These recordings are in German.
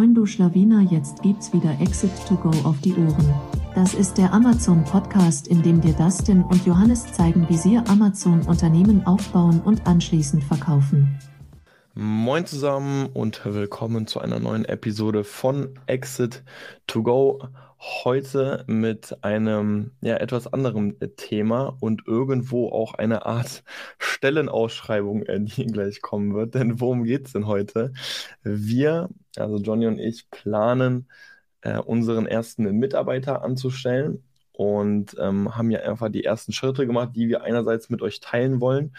Moin du Schlawiner, jetzt gibt's wieder Exit to Go auf die Ohren. Das ist der Amazon Podcast, in dem dir Dustin und Johannes zeigen, wie sie Amazon Unternehmen aufbauen und anschließend verkaufen. Moin zusammen und willkommen zu einer neuen Episode von Exit to Go. Heute mit einem ja etwas anderen Thema und irgendwo auch eine Art Stellenausschreibung, äh, die gleich kommen wird. Denn worum geht's denn heute? Wir, also Johnny und ich, planen äh, unseren ersten Mitarbeiter anzustellen und ähm, haben ja einfach die ersten Schritte gemacht, die wir einerseits mit euch teilen wollen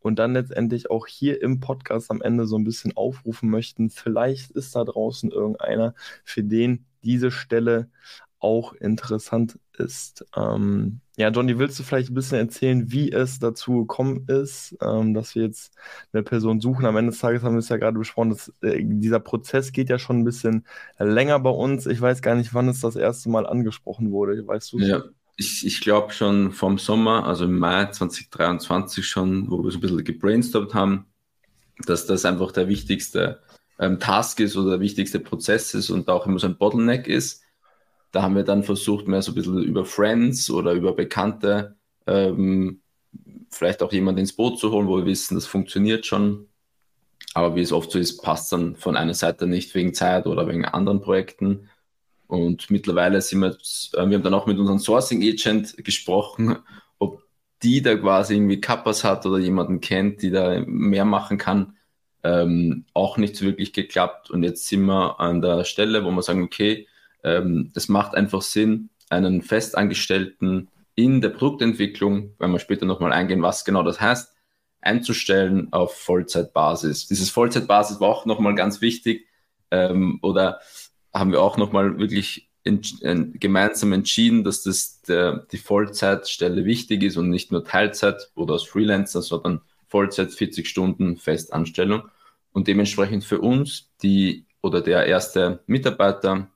und dann letztendlich auch hier im Podcast am Ende so ein bisschen aufrufen möchten. Vielleicht ist da draußen irgendeiner, für den diese Stelle auch interessant ist. Ähm, ja, Johnny, willst du vielleicht ein bisschen erzählen, wie es dazu gekommen ist, ähm, dass wir jetzt eine Person suchen? Am Ende des Tages haben wir es ja gerade besprochen, dass, äh, dieser Prozess geht ja schon ein bisschen länger bei uns. Ich weiß gar nicht, wann es das erste Mal angesprochen wurde. Weißt du? Ja, ich, ich glaube schon vom Sommer, also im Mai 2023 schon, wo wir so ein bisschen gebrainstormt haben, dass das einfach der wichtigste ähm, Task ist oder der wichtigste Prozess ist und auch immer so ein Bottleneck ist da haben wir dann versucht, mehr so ein bisschen über Friends oder über Bekannte ähm, vielleicht auch jemanden ins Boot zu holen, wo wir wissen, das funktioniert schon. Aber wie es oft so ist, passt dann von einer Seite nicht wegen Zeit oder wegen anderen Projekten. Und mittlerweile sind wir, äh, wir haben dann auch mit unserem Sourcing Agent gesprochen, ob die da quasi irgendwie Kappas hat oder jemanden kennt, die da mehr machen kann. Ähm, auch nicht so wirklich geklappt. Und jetzt sind wir an der Stelle, wo wir sagen, okay, ähm, es macht einfach Sinn, einen Festangestellten in der Produktentwicklung, wenn wir später nochmal eingehen, was genau das heißt, einzustellen auf Vollzeitbasis. Dieses Vollzeitbasis war auch nochmal ganz wichtig ähm, oder haben wir auch nochmal wirklich ent äh, gemeinsam entschieden, dass das der, die Vollzeitstelle wichtig ist und nicht nur Teilzeit oder als Freelancer, sondern Vollzeit 40 Stunden Festanstellung. Und dementsprechend für uns die oder der erste Mitarbeiter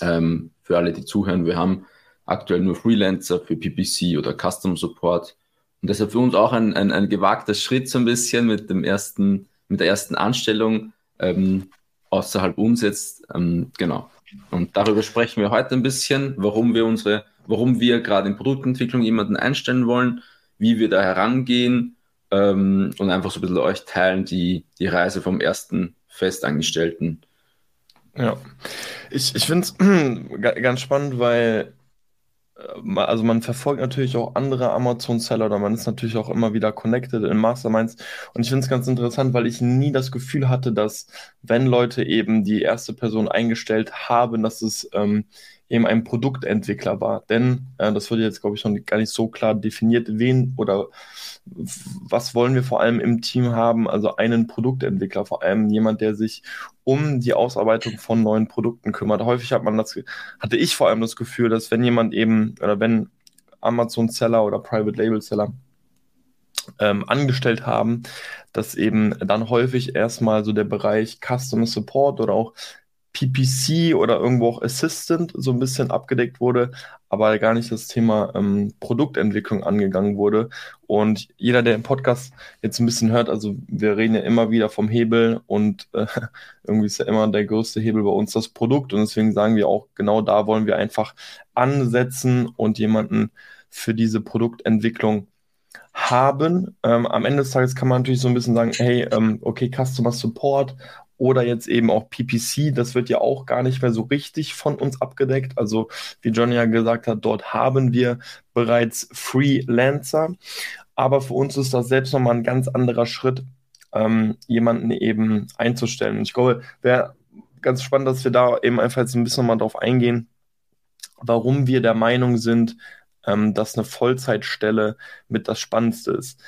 ähm, für alle, die zuhören, wir haben aktuell nur Freelancer für PPC oder Custom Support. Und deshalb für uns auch ein, ein, ein gewagter Schritt so ein bisschen mit dem ersten, mit der ersten Anstellung ähm, außerhalb uns jetzt. Ähm, genau. Und darüber sprechen wir heute ein bisschen, warum wir unsere, warum wir gerade in Produktentwicklung jemanden einstellen wollen, wie wir da herangehen ähm, und einfach so ein bisschen euch teilen, die, die Reise vom ersten Festangestellten ja, ich, ich finde es ganz spannend, weil äh, also man verfolgt natürlich auch andere Amazon-Seller oder man ist natürlich auch immer wieder connected in Masterminds. Und ich finde es ganz interessant, weil ich nie das Gefühl hatte, dass wenn Leute eben die erste Person eingestellt haben, dass es ähm, eben ein Produktentwickler war. Denn äh, das wurde jetzt, glaube ich, schon gar nicht so klar definiert, wen oder was wollen wir vor allem im Team haben? Also einen Produktentwickler, vor allem jemand, der sich um die Ausarbeitung von neuen Produkten kümmert. Häufig hat man das, hatte ich vor allem das Gefühl, dass wenn jemand eben oder wenn Amazon-Seller oder Private Label-Seller ähm, angestellt haben, dass eben dann häufig erstmal so der Bereich Customer Support oder auch PPC oder irgendwo auch Assistant so ein bisschen abgedeckt wurde, aber gar nicht das Thema ähm, Produktentwicklung angegangen wurde. Und jeder, der im Podcast jetzt ein bisschen hört, also wir reden ja immer wieder vom Hebel und äh, irgendwie ist ja immer der größte Hebel bei uns das Produkt und deswegen sagen wir auch, genau da wollen wir einfach ansetzen und jemanden für diese Produktentwicklung haben. Ähm, am Ende des Tages kann man natürlich so ein bisschen sagen, hey, ähm, okay, Customer Support oder jetzt eben auch PPC, das wird ja auch gar nicht mehr so richtig von uns abgedeckt. Also wie John ja gesagt hat, dort haben wir bereits Freelancer. Aber für uns ist das selbst nochmal ein ganz anderer Schritt, ähm, jemanden eben einzustellen. Und ich glaube, wäre ganz spannend, dass wir da eben einfach jetzt ein bisschen mal drauf eingehen, warum wir der Meinung sind, ähm, dass eine Vollzeitstelle mit das Spannendste ist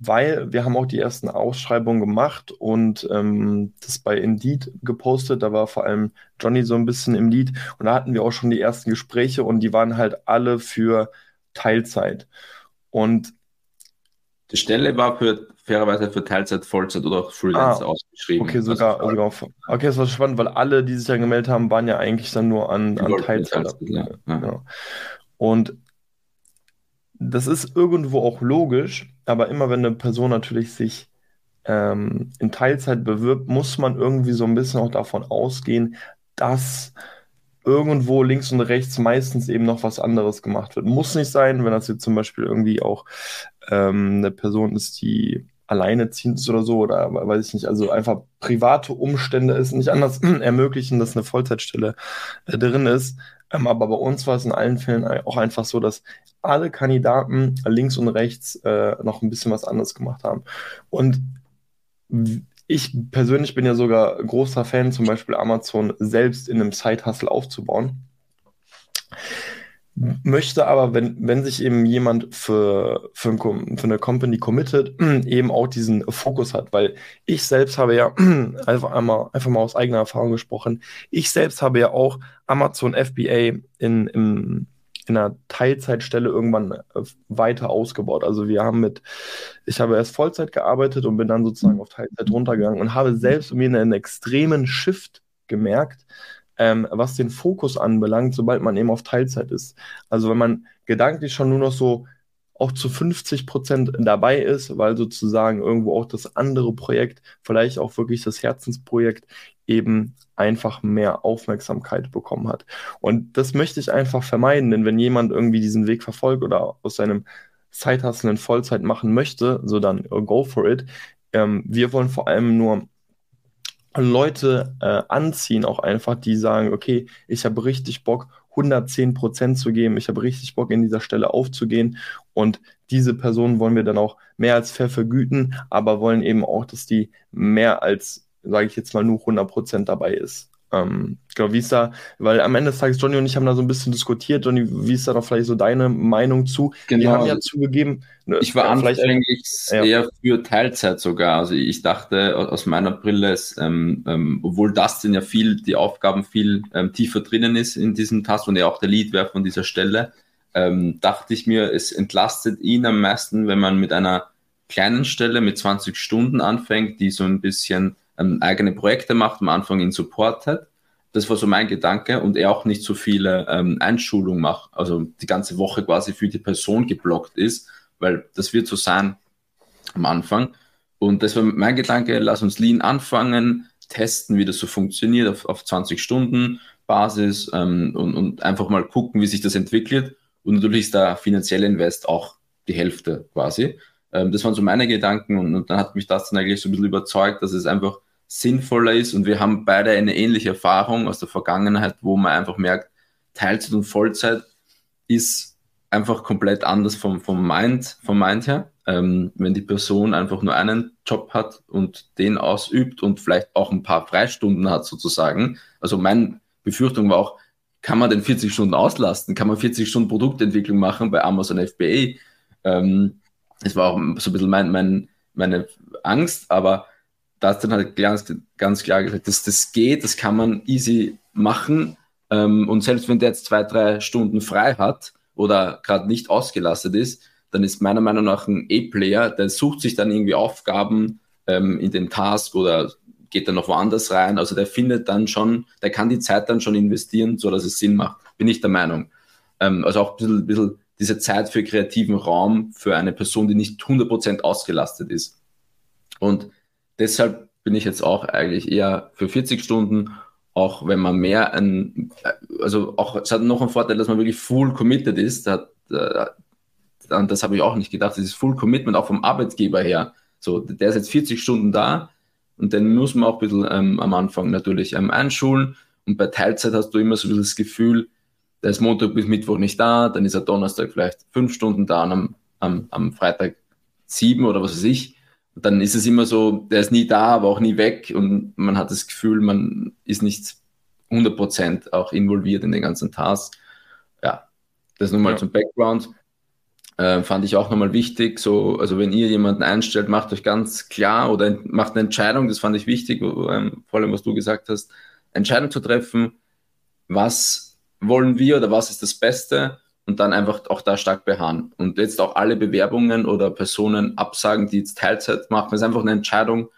weil wir haben auch die ersten Ausschreibungen gemacht und ähm, das bei Indeed gepostet. Da war vor allem Johnny so ein bisschen im Lied und da hatten wir auch schon die ersten Gespräche und die waren halt alle für Teilzeit. Und die Stelle war für fairerweise für Teilzeit, Vollzeit oder auch Freelance ah, ausgeschrieben. Okay, sogar, also, sogar okay, das war spannend, weil alle, die sich dann gemeldet haben, waren ja eigentlich dann nur an, an Teilzeit. Teilzeit ja. Ja. Und das ist irgendwo auch logisch, aber immer wenn eine Person natürlich sich ähm, in Teilzeit bewirbt, muss man irgendwie so ein bisschen auch davon ausgehen, dass irgendwo links und rechts meistens eben noch was anderes gemacht wird. Muss nicht sein, wenn das jetzt zum Beispiel irgendwie auch ähm, eine Person ist, die alleineziehend ist oder so, oder weiß ich nicht, also einfach private Umstände es nicht anders ermöglichen, dass eine Vollzeitstelle äh, drin ist. Ähm, aber bei uns war es in allen Fällen auch einfach so, dass alle Kandidaten links und rechts äh, noch ein bisschen was anderes gemacht haben. Und ich persönlich bin ja sogar großer Fan, zum Beispiel Amazon selbst in einem Side-Hustle aufzubauen. Möchte aber, wenn, wenn sich eben jemand für, für, ein, für eine Company committet, eben auch diesen Fokus hat, weil ich selbst habe ja einfach einmal, einfach mal aus eigener Erfahrung gesprochen, ich selbst habe ja auch Amazon FBA in, in, in einer Teilzeitstelle irgendwann äh, weiter ausgebaut. Also wir haben mit, ich habe erst Vollzeit gearbeitet und bin dann sozusagen auf Teilzeit runtergegangen und habe selbst mir einen extremen Shift gemerkt, ähm, was den Fokus anbelangt, sobald man eben auf Teilzeit ist. Also wenn man gedanklich schon nur noch so auch zu 50 Prozent dabei ist, weil sozusagen irgendwo auch das andere Projekt, vielleicht auch wirklich das Herzensprojekt, eben einfach mehr Aufmerksamkeit bekommen hat. Und das möchte ich einfach vermeiden, denn wenn jemand irgendwie diesen Weg verfolgt oder aus seinem Zeithassel in Vollzeit machen möchte, so dann go for it. Ähm, wir wollen vor allem nur Leute äh, anziehen, auch einfach, die sagen, okay, ich habe richtig Bock, 110 Prozent zu geben, ich habe richtig Bock, in dieser Stelle aufzugehen und diese Personen wollen wir dann auch mehr als fair vergüten, aber wollen eben auch, dass die mehr als, sage ich jetzt mal, nur 100 Prozent dabei ist. Ähm, genau, wie ist da, weil am Ende des Tages Johnny und ich haben da so ein bisschen diskutiert. Johnny, wie ist da doch vielleicht so deine Meinung zu? Genau. Wir haben ja zugegeben. Ne, ich war vielleicht eigentlich ja. eher für Teilzeit sogar. Also ich dachte aus meiner Brille, ähm, ähm, obwohl Dustin ja viel, die Aufgaben viel ähm, tiefer drinnen ist in diesem Task und er auch der Lead wäre von dieser Stelle, ähm, dachte ich mir, es entlastet ihn am meisten, wenn man mit einer kleinen Stelle mit 20 Stunden anfängt, die so ein bisschen ähm, eigene Projekte macht, am Anfang ihn supportet. Das war so mein Gedanke und er auch nicht so viele ähm, Einschulungen macht, also die ganze Woche quasi für die Person geblockt ist, weil das wird so sein am Anfang. Und das war mein Gedanke, lass uns Lean anfangen, testen, wie das so funktioniert auf, auf 20 Stunden Basis ähm, und, und einfach mal gucken, wie sich das entwickelt. Und natürlich ist der finanzielle Invest auch die Hälfte quasi. Ähm, das waren so meine Gedanken und, und dann hat mich das dann eigentlich so ein bisschen überzeugt, dass es einfach sinnvoller ist. Und wir haben beide eine ähnliche Erfahrung aus der Vergangenheit, wo man einfach merkt, Teilzeit und Vollzeit ist einfach komplett anders vom, vom, Mind, vom Mind her. Ähm, wenn die Person einfach nur einen Job hat und den ausübt und vielleicht auch ein paar Freistunden hat sozusagen. Also meine Befürchtung war auch, kann man denn 40 Stunden auslasten? Kann man 40 Stunden Produktentwicklung machen bei Amazon FBA? Ähm, das war auch so ein bisschen mein, mein, meine Angst, aber da hast dann halt ganz, ganz klar gesagt, dass das geht, das kann man easy machen. Ähm, und selbst wenn der jetzt zwei, drei Stunden frei hat oder gerade nicht ausgelastet ist, dann ist meiner Meinung nach ein E-Player, der sucht sich dann irgendwie Aufgaben ähm, in den Task oder geht dann noch woanders rein. Also der findet dann schon, der kann die Zeit dann schon investieren, so dass es Sinn macht. Bin ich der Meinung. Ähm, also auch ein bisschen, bisschen diese Zeit für kreativen Raum für eine Person, die nicht 100% ausgelastet ist. Und deshalb bin ich jetzt auch eigentlich eher für 40 Stunden, auch wenn man mehr ein, also auch, es hat noch einen Vorteil, dass man wirklich full committed ist. Das, äh, das habe ich auch nicht gedacht. Das ist Full Commitment auch vom Arbeitgeber her. So, der ist jetzt 40 Stunden da und den muss man auch ein bisschen ähm, am Anfang natürlich ähm, einschulen. Und bei Teilzeit hast du immer so ein das Gefühl, der ist Montag bis Mittwoch nicht da, dann ist er Donnerstag vielleicht fünf Stunden da und am, am, am Freitag sieben oder was weiß ich dann ist es immer so, der ist nie da, aber auch nie weg und man hat das Gefühl, man ist nicht 100% auch involviert in den ganzen Task. Ja, das nochmal ja. zum Background. Äh, fand ich auch nochmal wichtig. So, also wenn ihr jemanden einstellt, macht euch ganz klar oder macht eine Entscheidung, das fand ich wichtig, ähm, vor allem was du gesagt hast, Entscheidung zu treffen, was wollen wir oder was ist das Beste und dann einfach auch da stark beharren. Und jetzt auch alle Bewerbungen oder Personen absagen, die jetzt Teilzeit machen, ist einfach eine Entscheidung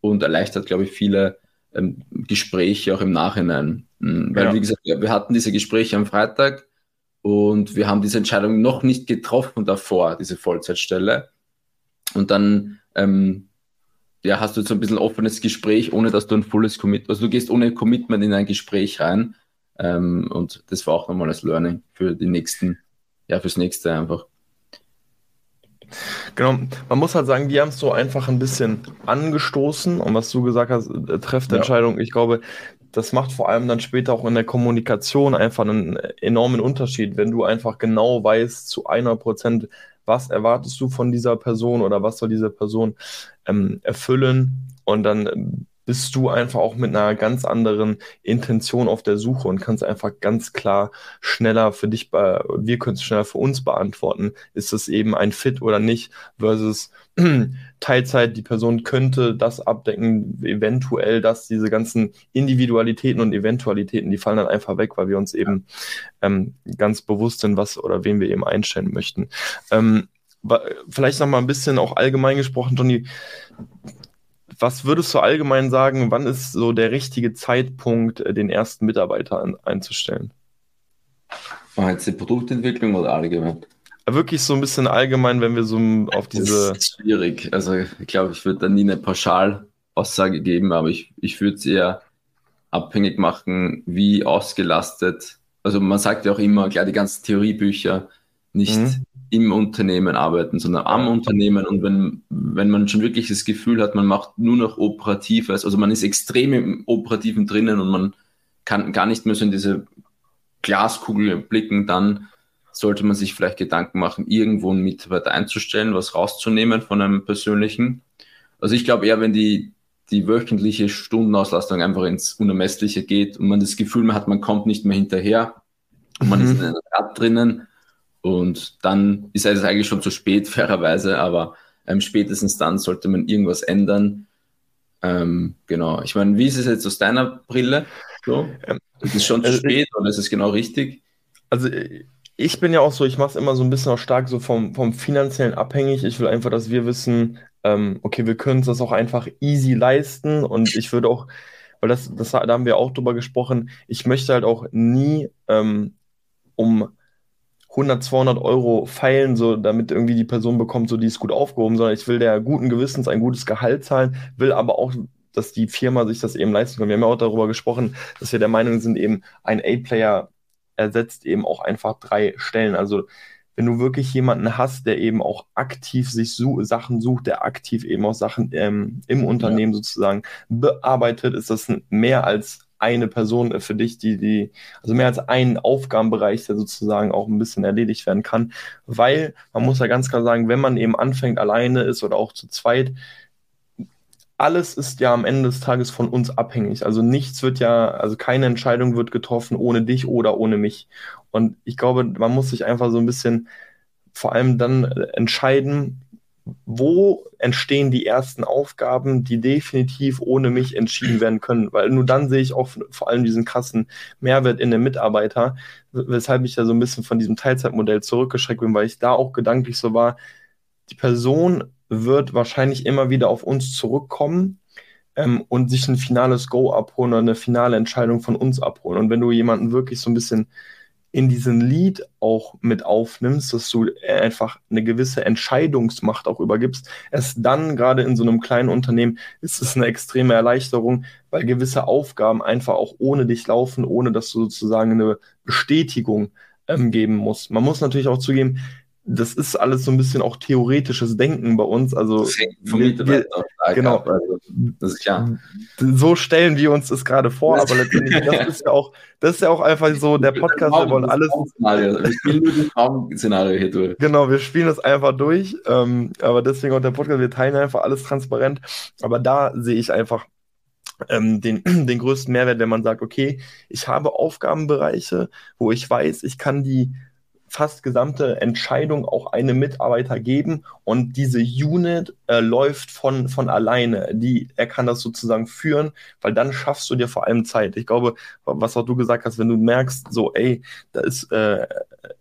und erleichtert, glaube ich, viele ähm, Gespräche auch im Nachhinein. Mhm, weil, ja. wie gesagt, wir, wir hatten diese Gespräche am Freitag und wir haben diese Entscheidung noch nicht getroffen davor, diese Vollzeitstelle. Und dann ähm, ja, hast du jetzt so ein bisschen offenes Gespräch, ohne dass du ein volles Commitment, also du gehst ohne Commitment in ein Gespräch rein. Ähm, und das war auch nochmal das Learning für die nächsten, ja, fürs nächste einfach. Genau, man muss halt sagen, wir haben es so einfach ein bisschen angestoßen und was du gesagt hast, äh, trefft Entscheidung. Ja. Ich glaube, das macht vor allem dann später auch in der Kommunikation einfach einen enormen Unterschied, wenn du einfach genau weißt zu einer Prozent, was erwartest du von dieser Person oder was soll diese Person ähm, erfüllen und dann bist du einfach auch mit einer ganz anderen Intention auf der Suche und kannst einfach ganz klar schneller für dich, wir können es schneller für uns beantworten, ist es eben ein Fit oder nicht, versus Teilzeit, die Person könnte das abdecken, eventuell dass diese ganzen Individualitäten und Eventualitäten, die fallen dann einfach weg, weil wir uns eben ähm, ganz bewusst sind, was oder wen wir eben einstellen möchten. Ähm, vielleicht noch mal ein bisschen auch allgemein gesprochen, Johnny, was würdest du allgemein sagen, wann ist so der richtige Zeitpunkt, äh, den ersten Mitarbeiter an, einzustellen? War jetzt die Produktentwicklung oder allgemein? Wirklich so ein bisschen allgemein, wenn wir so auf diese. Das ist schwierig. Also, ich glaube, ich würde da nie eine Pauschalaussage geben, aber ich, ich würde es eher abhängig machen, wie ausgelastet. Also, man sagt ja auch immer, klar, die ganzen Theoriebücher nicht mhm im Unternehmen arbeiten, sondern am Unternehmen. Und wenn, wenn man schon wirklich das Gefühl hat, man macht nur noch Operatives, also man ist extrem im Operativen drinnen und man kann gar nicht mehr so in diese Glaskugel blicken, dann sollte man sich vielleicht Gedanken machen, irgendwo einen Mitarbeiter einzustellen, was rauszunehmen von einem persönlichen. Also ich glaube eher, wenn die, die wöchentliche Stundenauslastung einfach ins Unermessliche geht und man das Gefühl hat, man kommt nicht mehr hinterher und man mhm. ist in einem Rad drinnen, und dann ist es eigentlich schon zu spät, fairerweise, aber ähm, spätestens dann sollte man irgendwas ändern. Ähm, genau. Ich meine, wie ist es jetzt aus deiner Brille? So? Ähm, ist es schon zu also spät oder ist es genau richtig? Also ich bin ja auch so, ich mache es immer so ein bisschen auch stark so vom, vom finanziellen abhängig. Ich will einfach, dass wir wissen, ähm, okay, wir können uns das auch einfach easy leisten und ich würde auch, weil das, das da haben wir auch drüber gesprochen, ich möchte halt auch nie ähm, um 100, 200 Euro feilen, so damit irgendwie die Person bekommt, so die ist gut aufgehoben, sondern ich will der guten Gewissens ein gutes Gehalt zahlen, will aber auch, dass die Firma sich das eben leisten kann. Wir haben ja auch darüber gesprochen, dass wir der Meinung sind, eben ein A-Player ersetzt eben auch einfach drei Stellen. Also wenn du wirklich jemanden hast, der eben auch aktiv sich su Sachen sucht, der aktiv eben auch Sachen ähm, im Unternehmen ja. sozusagen bearbeitet, ist das mehr als eine Person für dich, die, die, also mehr als ein Aufgabenbereich, der sozusagen auch ein bisschen erledigt werden kann. Weil man muss ja ganz klar sagen, wenn man eben anfängt, alleine ist oder auch zu zweit, alles ist ja am Ende des Tages von uns abhängig. Also nichts wird ja, also keine Entscheidung wird getroffen ohne dich oder ohne mich. Und ich glaube, man muss sich einfach so ein bisschen vor allem dann entscheiden, wo entstehen die ersten Aufgaben, die definitiv ohne mich entschieden werden können, weil nur dann sehe ich auch vor allem diesen krassen Mehrwert in den Mitarbeiter, weshalb ich ja so ein bisschen von diesem Teilzeitmodell zurückgeschreckt bin, weil ich da auch gedanklich so war, die Person wird wahrscheinlich immer wieder auf uns zurückkommen ähm, und sich ein finales Go abholen oder eine finale Entscheidung von uns abholen. Und wenn du jemanden wirklich so ein bisschen in diesen Lied auch mit aufnimmst, dass du einfach eine gewisse Entscheidungsmacht auch übergibst, erst dann, gerade in so einem kleinen Unternehmen, ist es eine extreme Erleichterung, weil gewisse Aufgaben einfach auch ohne dich laufen, ohne dass du sozusagen eine Bestätigung ähm, geben musst. Man muss natürlich auch zugeben, das ist alles so ein bisschen auch theoretisches Denken bei uns. Also wir, genau, ab, also, das ist klar. So stellen wir uns das gerade vor, aber letztendlich das ist ja auch, das ist ja auch einfach so der Podcast. Wir wollen alles. Wir spielen nur das Traum-Szenario hier durch. Genau, wir spielen das einfach durch. Ähm, aber deswegen auch der Podcast. Wir teilen einfach alles transparent. Aber da sehe ich einfach ähm, den, den größten Mehrwert, wenn man sagt, okay, ich habe Aufgabenbereiche, wo ich weiß, ich kann die fast gesamte Entscheidung auch einem Mitarbeiter geben und diese Unit äh, läuft von, von alleine. Die, er kann das sozusagen führen, weil dann schaffst du dir vor allem Zeit. Ich glaube, was auch du gesagt hast, wenn du merkst, so, ey, da ist, äh,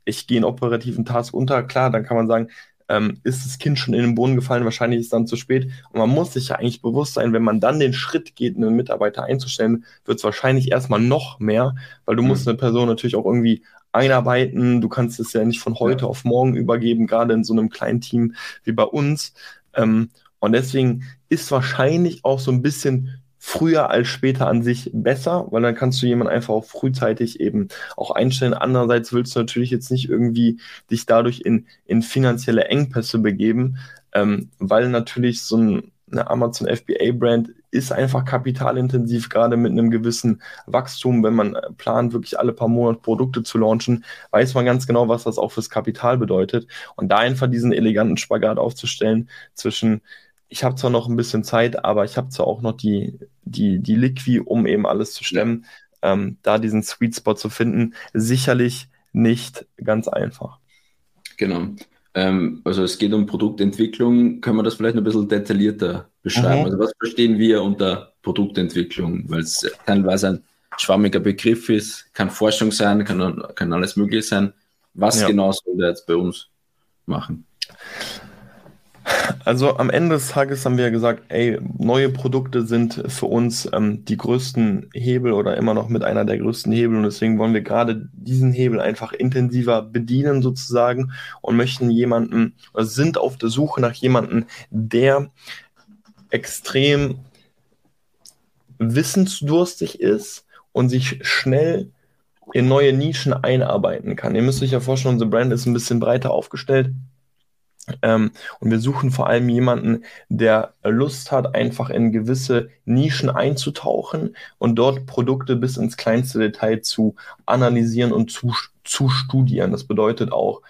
ich gehe in operativen Task unter, klar, dann kann man sagen, ähm, ist das Kind schon in den Boden gefallen, wahrscheinlich ist es dann zu spät. Und man muss sich ja eigentlich bewusst sein, wenn man dann den Schritt geht, einen Mitarbeiter einzustellen, wird es wahrscheinlich erstmal noch mehr, weil du mhm. musst eine Person natürlich auch irgendwie einarbeiten. Du kannst es ja nicht von heute ja. auf morgen übergeben, gerade in so einem kleinen Team wie bei uns. Ähm, Und deswegen ist wahrscheinlich auch so ein bisschen früher als später an sich besser, weil dann kannst du jemanden einfach auch frühzeitig eben auch einstellen. Andererseits willst du natürlich jetzt nicht irgendwie dich dadurch in, in finanzielle Engpässe begeben, ähm, weil natürlich so ein, eine Amazon FBA Brand ist einfach kapitalintensiv, gerade mit einem gewissen Wachstum. Wenn man plant, wirklich alle paar Monate Produkte zu launchen, weiß man ganz genau, was das auch fürs Kapital bedeutet. Und da einfach diesen eleganten Spagat aufzustellen zwischen ich habe zwar noch ein bisschen Zeit, aber ich habe zwar auch noch die, die, die Liqui, um eben alles zu stemmen. Ja. Ähm, da diesen Sweet Spot zu finden, sicherlich nicht ganz einfach. Genau. Ähm, also es geht um Produktentwicklung. Können wir das vielleicht ein bisschen detaillierter beschreiben? Mhm. Also was verstehen wir unter Produktentwicklung? Weil es teilweise ein schwammiger Begriff ist, kann Forschung sein, kann, kann alles mögliche sein. Was ja. genau soll der jetzt bei uns machen? Also am Ende des Tages haben wir gesagt, ey, neue Produkte sind für uns ähm, die größten Hebel oder immer noch mit einer der größten Hebel und deswegen wollen wir gerade diesen Hebel einfach intensiver bedienen sozusagen und möchten jemanden oder sind auf der Suche nach jemanden, der extrem wissensdurstig ist und sich schnell in neue Nischen einarbeiten kann. Ihr müsst euch ja vorstellen, unsere Brand ist ein bisschen breiter aufgestellt. Ähm, und wir suchen vor allem jemanden, der Lust hat, einfach in gewisse Nischen einzutauchen und dort Produkte bis ins kleinste Detail zu analysieren und zu, zu studieren. Das bedeutet auch,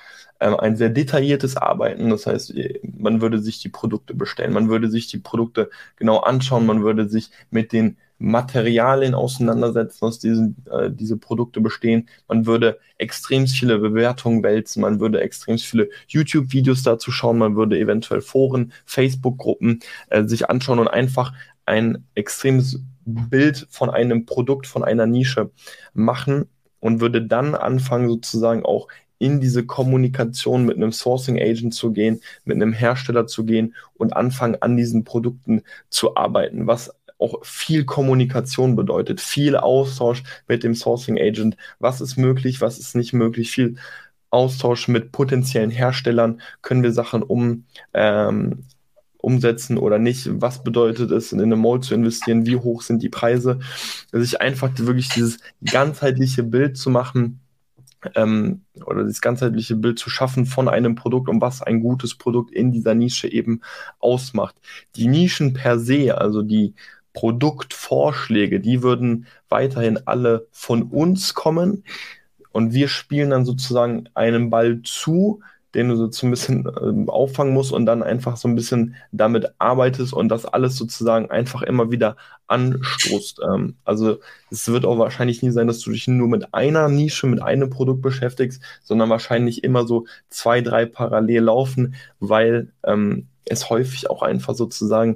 ähm, ein sehr detailliertes Arbeiten. Das heißt, man würde sich die Produkte bestellen, man würde sich die Produkte genau anschauen, man würde sich mit den Materialien auseinandersetzen, aus diesen äh, diese Produkte bestehen. Man würde extrem viele Bewertungen wälzen, man würde extrem viele YouTube-Videos dazu schauen, man würde eventuell Foren, Facebook-Gruppen äh, sich anschauen und einfach ein extremes Bild von einem Produkt, von einer Nische machen und würde dann anfangen, sozusagen auch in diese Kommunikation mit einem Sourcing Agent zu gehen, mit einem Hersteller zu gehen und anfangen, an diesen Produkten zu arbeiten, was auch viel Kommunikation bedeutet, viel Austausch mit dem Sourcing Agent. Was ist möglich, was ist nicht möglich, viel Austausch mit potenziellen Herstellern. Können wir Sachen um, ähm, umsetzen oder nicht? Was bedeutet es, in eine Mall zu investieren? Wie hoch sind die Preise? Sich einfach wirklich dieses ganzheitliche Bild zu machen, ähm, oder das ganzheitliche Bild zu schaffen von einem Produkt und was ein gutes Produkt in dieser Nische eben ausmacht. Die Nischen per se, also die Produktvorschläge, die würden weiterhin alle von uns kommen und wir spielen dann sozusagen einen Ball zu, den du so ein bisschen äh, auffangen musst und dann einfach so ein bisschen damit arbeitest und das alles sozusagen einfach immer wieder anstoßt. Ähm, also es wird auch wahrscheinlich nie sein, dass du dich nur mit einer Nische, mit einem Produkt beschäftigst, sondern wahrscheinlich immer so zwei, drei parallel laufen, weil ähm, es häufig auch einfach sozusagen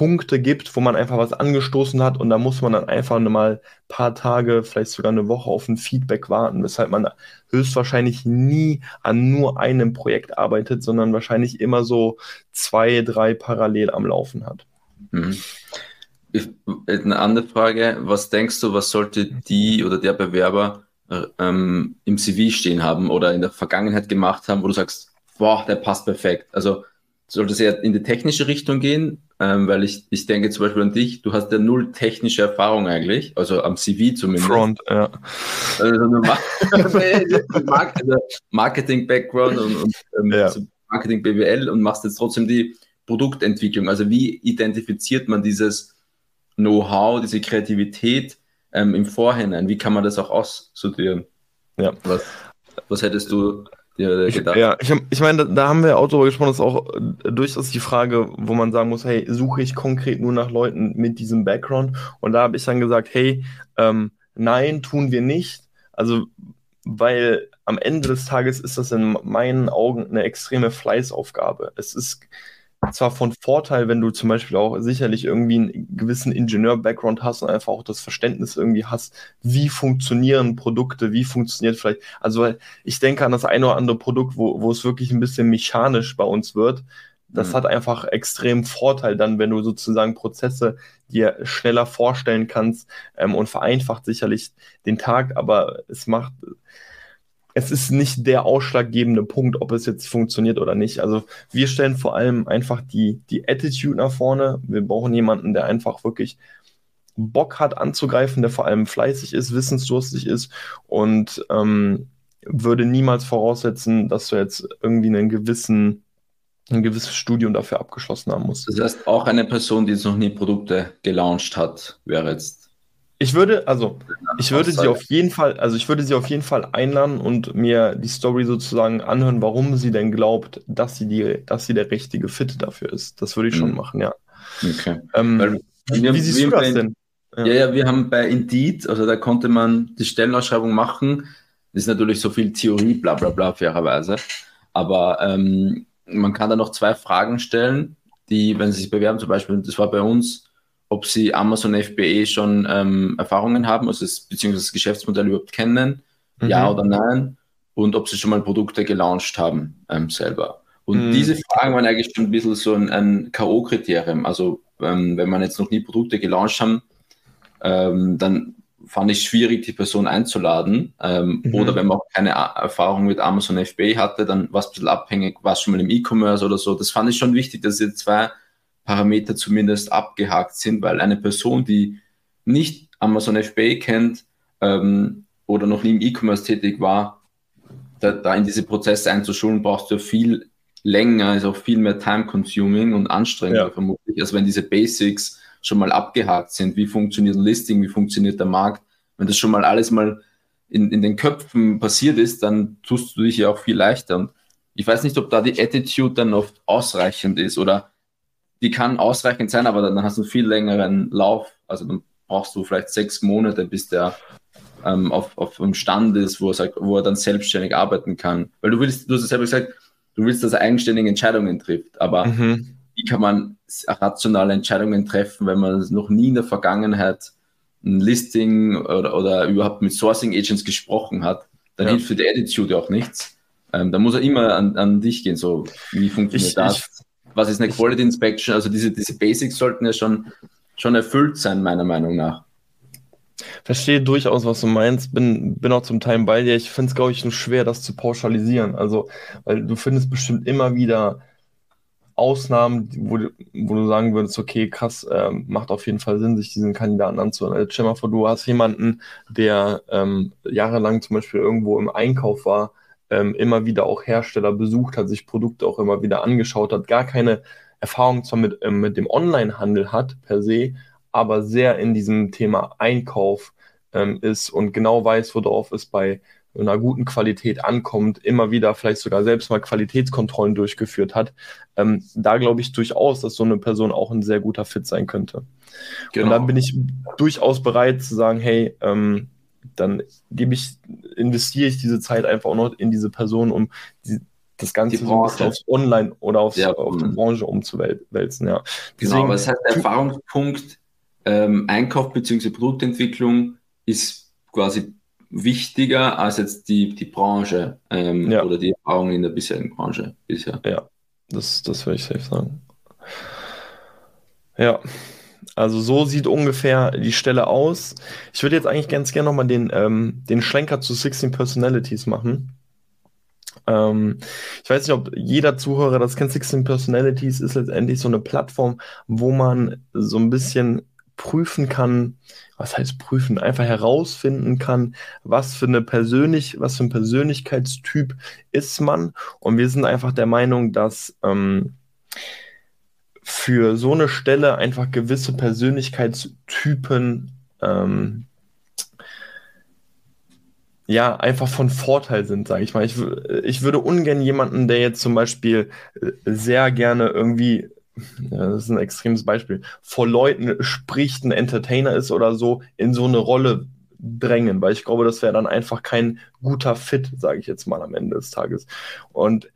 Punkte gibt, wo man einfach was angestoßen hat und da muss man dann einfach mal ein paar Tage, vielleicht sogar eine Woche auf ein Feedback warten, weshalb man höchstwahrscheinlich nie an nur einem Projekt arbeitet, sondern wahrscheinlich immer so zwei, drei parallel am Laufen hat. Mhm. Eine andere Frage, was denkst du, was sollte die oder der Bewerber ähm, im CV stehen haben oder in der Vergangenheit gemacht haben, wo du sagst, boah, der passt perfekt. Also sollte es eher in die technische Richtung gehen, ähm, weil ich, ich denke zum Beispiel an dich, du hast ja null technische Erfahrung eigentlich, also am CV zumindest. Front, ja. Also, also Marketing-Background und, und ähm, ja. Marketing BWL und machst jetzt trotzdem die Produktentwicklung. Also wie identifiziert man dieses Know-how, diese Kreativität ähm, im Vorhinein? Wie kann man das auch aussortieren? Ja. Was, was hättest du gedacht. Ja, ich, ich meine, da, da, haben wir auch darüber gesprochen, das ist auch äh, durchaus die Frage, wo man sagen muss, hey, suche ich konkret nur nach Leuten mit diesem Background? Und da habe ich dann gesagt, hey, ähm, nein, tun wir nicht. Also, weil am Ende des Tages ist das in meinen Augen eine extreme Fleißaufgabe. Es ist zwar von Vorteil, wenn du zum Beispiel auch sicherlich irgendwie einen gewissen Ingenieur-Background hast und einfach auch das Verständnis irgendwie hast, wie funktionieren Produkte, wie funktioniert vielleicht, also ich denke an das eine oder andere Produkt, wo, wo es wirklich ein bisschen mechanisch bei uns wird. Das mhm. hat einfach extrem Vorteil dann, wenn du sozusagen Prozesse dir schneller vorstellen kannst ähm, und vereinfacht sicherlich den Tag, aber es macht es ist nicht der ausschlaggebende Punkt, ob es jetzt funktioniert oder nicht. Also wir stellen vor allem einfach die, die Attitude nach vorne. Wir brauchen jemanden, der einfach wirklich Bock hat anzugreifen, der vor allem fleißig ist, wissensdurstig ist und ähm, würde niemals voraussetzen, dass du jetzt irgendwie einen gewissen ein gewisses Studium dafür abgeschlossen haben musst. Das heißt, auch eine Person, die jetzt noch nie Produkte gelauncht hat, wäre jetzt ich würde, also, ich würde sie auf jeden Fall, also ich würde sie auf jeden Fall einladen und mir die Story sozusagen anhören, warum sie denn glaubt, dass sie die, dass sie der richtige Fit dafür ist. Das würde ich schon mhm. machen, ja. Okay. Ähm, Weil, wie, wie siehst du das denn? Ja. ja, ja, wir haben bei Indeed, also da konnte man die Stellenausschreibung machen. Das ist natürlich so viel Theorie, bla bla bla, fairerweise. Aber ähm, man kann da noch zwei Fragen stellen, die, wenn Sie sich bewerben, zum Beispiel, das war bei uns, ob sie Amazon FBA schon ähm, Erfahrungen haben, also das, beziehungsweise das Geschäftsmodell überhaupt kennen, mhm. ja oder nein, und ob sie schon mal Produkte gelauncht haben ähm, selber. Und mhm. diese Fragen waren eigentlich schon ein bisschen so ein, ein K.O.-Kriterium. Also ähm, wenn man jetzt noch nie Produkte gelauncht haben, ähm, dann fand ich schwierig, die Person einzuladen. Ähm, mhm. Oder wenn man auch keine Erfahrung mit Amazon FBA hatte, dann war es ein bisschen abhängig, war es schon mal im E-Commerce oder so. Das fand ich schon wichtig, dass diese zwei Parameter zumindest abgehakt sind, weil eine Person, die nicht Amazon FBA kennt ähm, oder noch nie im E-Commerce tätig war, da, da, in diese Prozesse einzuschulen, brauchst du viel länger, ist auch viel mehr time-consuming und anstrengender ja. vermutlich, als wenn diese Basics schon mal abgehakt sind. Wie funktioniert ein Listing, wie funktioniert der Markt? Wenn das schon mal alles mal in, in den Köpfen passiert ist, dann tust du dich ja auch viel leichter. Und ich weiß nicht, ob da die Attitude dann oft ausreichend ist oder die kann ausreichend sein, aber dann hast du einen viel längeren Lauf. Also dann brauchst du vielleicht sechs Monate, bis der ähm, auf, auf einem Stand ist, wo er, sagt, wo er dann selbstständig arbeiten kann. Weil du willst, du hast es selber gesagt, du willst, dass er eigenständige Entscheidungen trifft. Aber mhm. wie kann man rationale Entscheidungen treffen, wenn man noch nie in der Vergangenheit ein Listing oder, oder überhaupt mit Sourcing Agents gesprochen hat? Dann ja. hilft für die Attitude auch nichts. Ähm, da muss er immer an, an dich gehen, so wie funktioniert ich, das? Ich, was ist eine Quality Inspection? Also diese, diese Basics sollten ja schon, schon erfüllt sein, meiner Meinung nach. Verstehe durchaus, was du meinst. Bin, bin auch zum Teil bei dir. Ich finde es, glaube ich, nur schwer, das zu pauschalisieren. Also, weil du findest bestimmt immer wieder Ausnahmen, wo, wo du sagen würdest, okay, krass, äh, macht auf jeden Fall Sinn, sich diesen Kandidaten anzuhören. Also, stell mal vor, du hast jemanden, der ähm, jahrelang zum Beispiel irgendwo im Einkauf war ähm, immer wieder auch Hersteller besucht hat, sich Produkte auch immer wieder angeschaut hat, gar keine Erfahrung zwar mit, ähm, mit dem Onlinehandel hat per se, aber sehr in diesem Thema Einkauf ähm, ist und genau weiß, worauf es bei einer guten Qualität ankommt, immer wieder vielleicht sogar selbst mal Qualitätskontrollen durchgeführt hat, ähm, da glaube ich durchaus, dass so eine Person auch ein sehr guter Fit sein könnte. Genau. Und dann bin ich durchaus bereit zu sagen, hey, ähm, dann gebe ich, investiere ich diese Zeit einfach auch noch in diese Person, um die, das Ganze so ein bisschen aufs Online oder aufs, ja, auf die Branche umzuwälzen. Ja. Deswegen, genau, aber das heißt, der Erfahrungspunkt ähm, Einkauf bzw. Produktentwicklung ist quasi wichtiger als jetzt die, die Branche ähm, ja. oder die Erfahrung in der bisherigen Branche bisher. Ja, das, das würde ich safe sagen. Ja, also so sieht ungefähr die Stelle aus. Ich würde jetzt eigentlich ganz gerne nochmal den, ähm, den Schlenker zu 16 Personalities machen. Ähm, ich weiß nicht, ob jeder Zuhörer das kennt. 16 Personalities ist letztendlich so eine Plattform, wo man so ein bisschen prüfen kann, was heißt prüfen, einfach herausfinden kann, was für eine persönlich, was für ein Persönlichkeitstyp ist man. Und wir sind einfach der Meinung, dass ähm, für so eine Stelle einfach gewisse Persönlichkeitstypen ähm, ja, einfach von Vorteil sind, sage ich mal. Ich, ich würde ungern jemanden, der jetzt zum Beispiel äh, sehr gerne irgendwie, das ist ein extremes Beispiel, vor Leuten spricht, ein Entertainer ist oder so, in so eine Rolle drängen, weil ich glaube, das wäre dann einfach kein guter Fit, sage ich jetzt mal am Ende des Tages. Und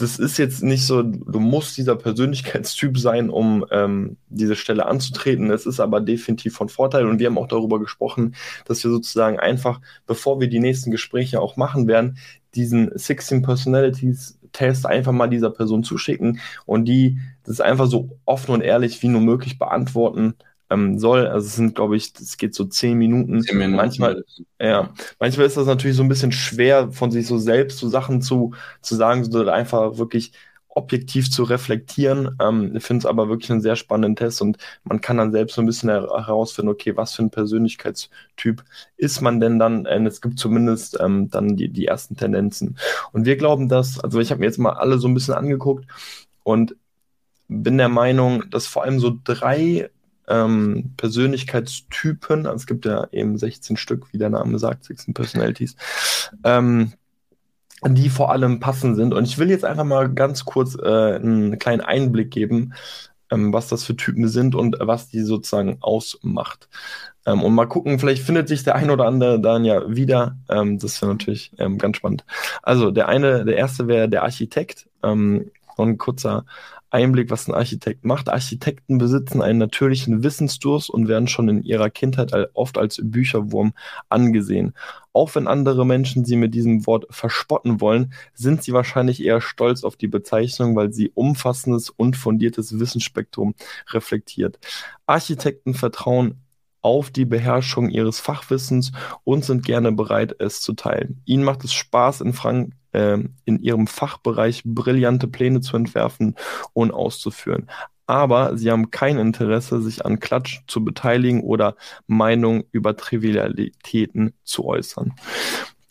das ist jetzt nicht so, du musst dieser Persönlichkeitstyp sein, um ähm, diese Stelle anzutreten. Es ist aber definitiv von Vorteil und wir haben auch darüber gesprochen, dass wir sozusagen einfach, bevor wir die nächsten Gespräche auch machen werden, diesen 16 Personalities Test einfach mal dieser Person zuschicken und die das einfach so offen und ehrlich wie nur möglich beantworten ähm, soll. Also es sind, glaube ich, es geht so zehn Minuten. Zehn Minuten. Manchmal, ja, manchmal ist das natürlich so ein bisschen schwer, von sich so selbst so Sachen zu, zu sagen, so einfach wirklich objektiv zu reflektieren. Ähm, ich finde es aber wirklich einen sehr spannenden Test und man kann dann selbst so ein bisschen herausfinden, okay, was für ein Persönlichkeitstyp ist man denn dann? Und es gibt zumindest ähm, dann die, die ersten Tendenzen. Und wir glauben, dass, also ich habe mir jetzt mal alle so ein bisschen angeguckt und bin der Meinung, dass vor allem so drei ähm, Persönlichkeitstypen, also es gibt ja eben 16 Stück, wie der Name sagt, 16 Personalities, ähm, die vor allem passend sind. Und ich will jetzt einfach mal ganz kurz äh, einen kleinen Einblick geben, ähm, was das für Typen sind und was die sozusagen ausmacht. Ähm, und mal gucken, vielleicht findet sich der ein oder andere dann ja wieder. Ähm, das wäre natürlich ähm, ganz spannend. Also der eine, der erste wäre der Architekt. Ähm, und ein kurzer Einblick, was ein Architekt macht. Architekten besitzen einen natürlichen Wissensdurst und werden schon in ihrer Kindheit oft als Bücherwurm angesehen. Auch wenn andere Menschen sie mit diesem Wort verspotten wollen, sind sie wahrscheinlich eher stolz auf die Bezeichnung, weil sie umfassendes und fundiertes Wissensspektrum reflektiert. Architekten vertrauen auf die Beherrschung ihres Fachwissens und sind gerne bereit, es zu teilen. Ihnen macht es Spaß, in, Frank äh, in ihrem Fachbereich brillante Pläne zu entwerfen und auszuführen. Aber sie haben kein Interesse, sich an Klatsch zu beteiligen oder Meinungen über Trivialitäten zu äußern.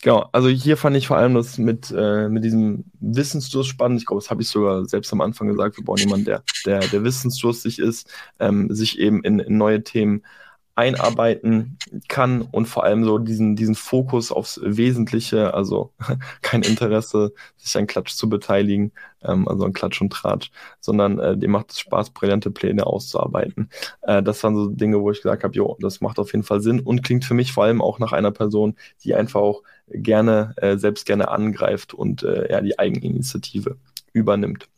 Genau, also hier fand ich vor allem das mit, äh, mit diesem Wissensdurst spannend. Ich glaube, das habe ich sogar selbst am Anfang gesagt. Wir brauchen jemanden, der, der, der wissensdurstig ist, ähm, sich eben in, in neue Themen einarbeiten kann und vor allem so diesen, diesen Fokus aufs Wesentliche, also kein Interesse, sich an Klatsch zu beteiligen, ähm, also an Klatsch und Tratsch, sondern äh, dem macht es Spaß, brillante Pläne auszuarbeiten. Äh, das waren so Dinge, wo ich gesagt habe, jo, das macht auf jeden Fall Sinn und klingt für mich vor allem auch nach einer Person, die einfach auch gerne, äh, selbst gerne angreift und äh, ja, die Eigeninitiative übernimmt.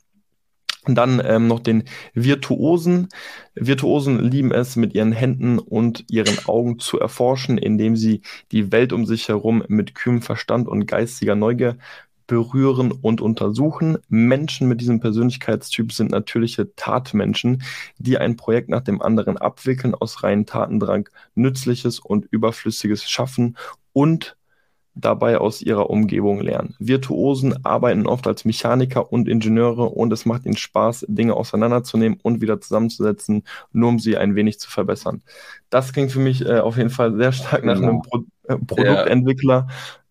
Und dann ähm, noch den Virtuosen. Virtuosen lieben es, mit ihren Händen und ihren Augen zu erforschen, indem sie die Welt um sich herum mit kühlem Verstand und geistiger Neugier berühren und untersuchen. Menschen mit diesem Persönlichkeitstyp sind natürliche Tatmenschen, die ein Projekt nach dem anderen abwickeln, aus reinen Tatendrang Nützliches und Überflüssiges schaffen und dabei aus ihrer Umgebung lernen. Virtuosen arbeiten oft als Mechaniker und Ingenieure und es macht ihnen Spaß, Dinge auseinanderzunehmen und wieder zusammenzusetzen, nur um sie ein wenig zu verbessern. Das klingt für mich äh, auf jeden Fall sehr stark nach genau. einem Pro äh, Produktentwickler.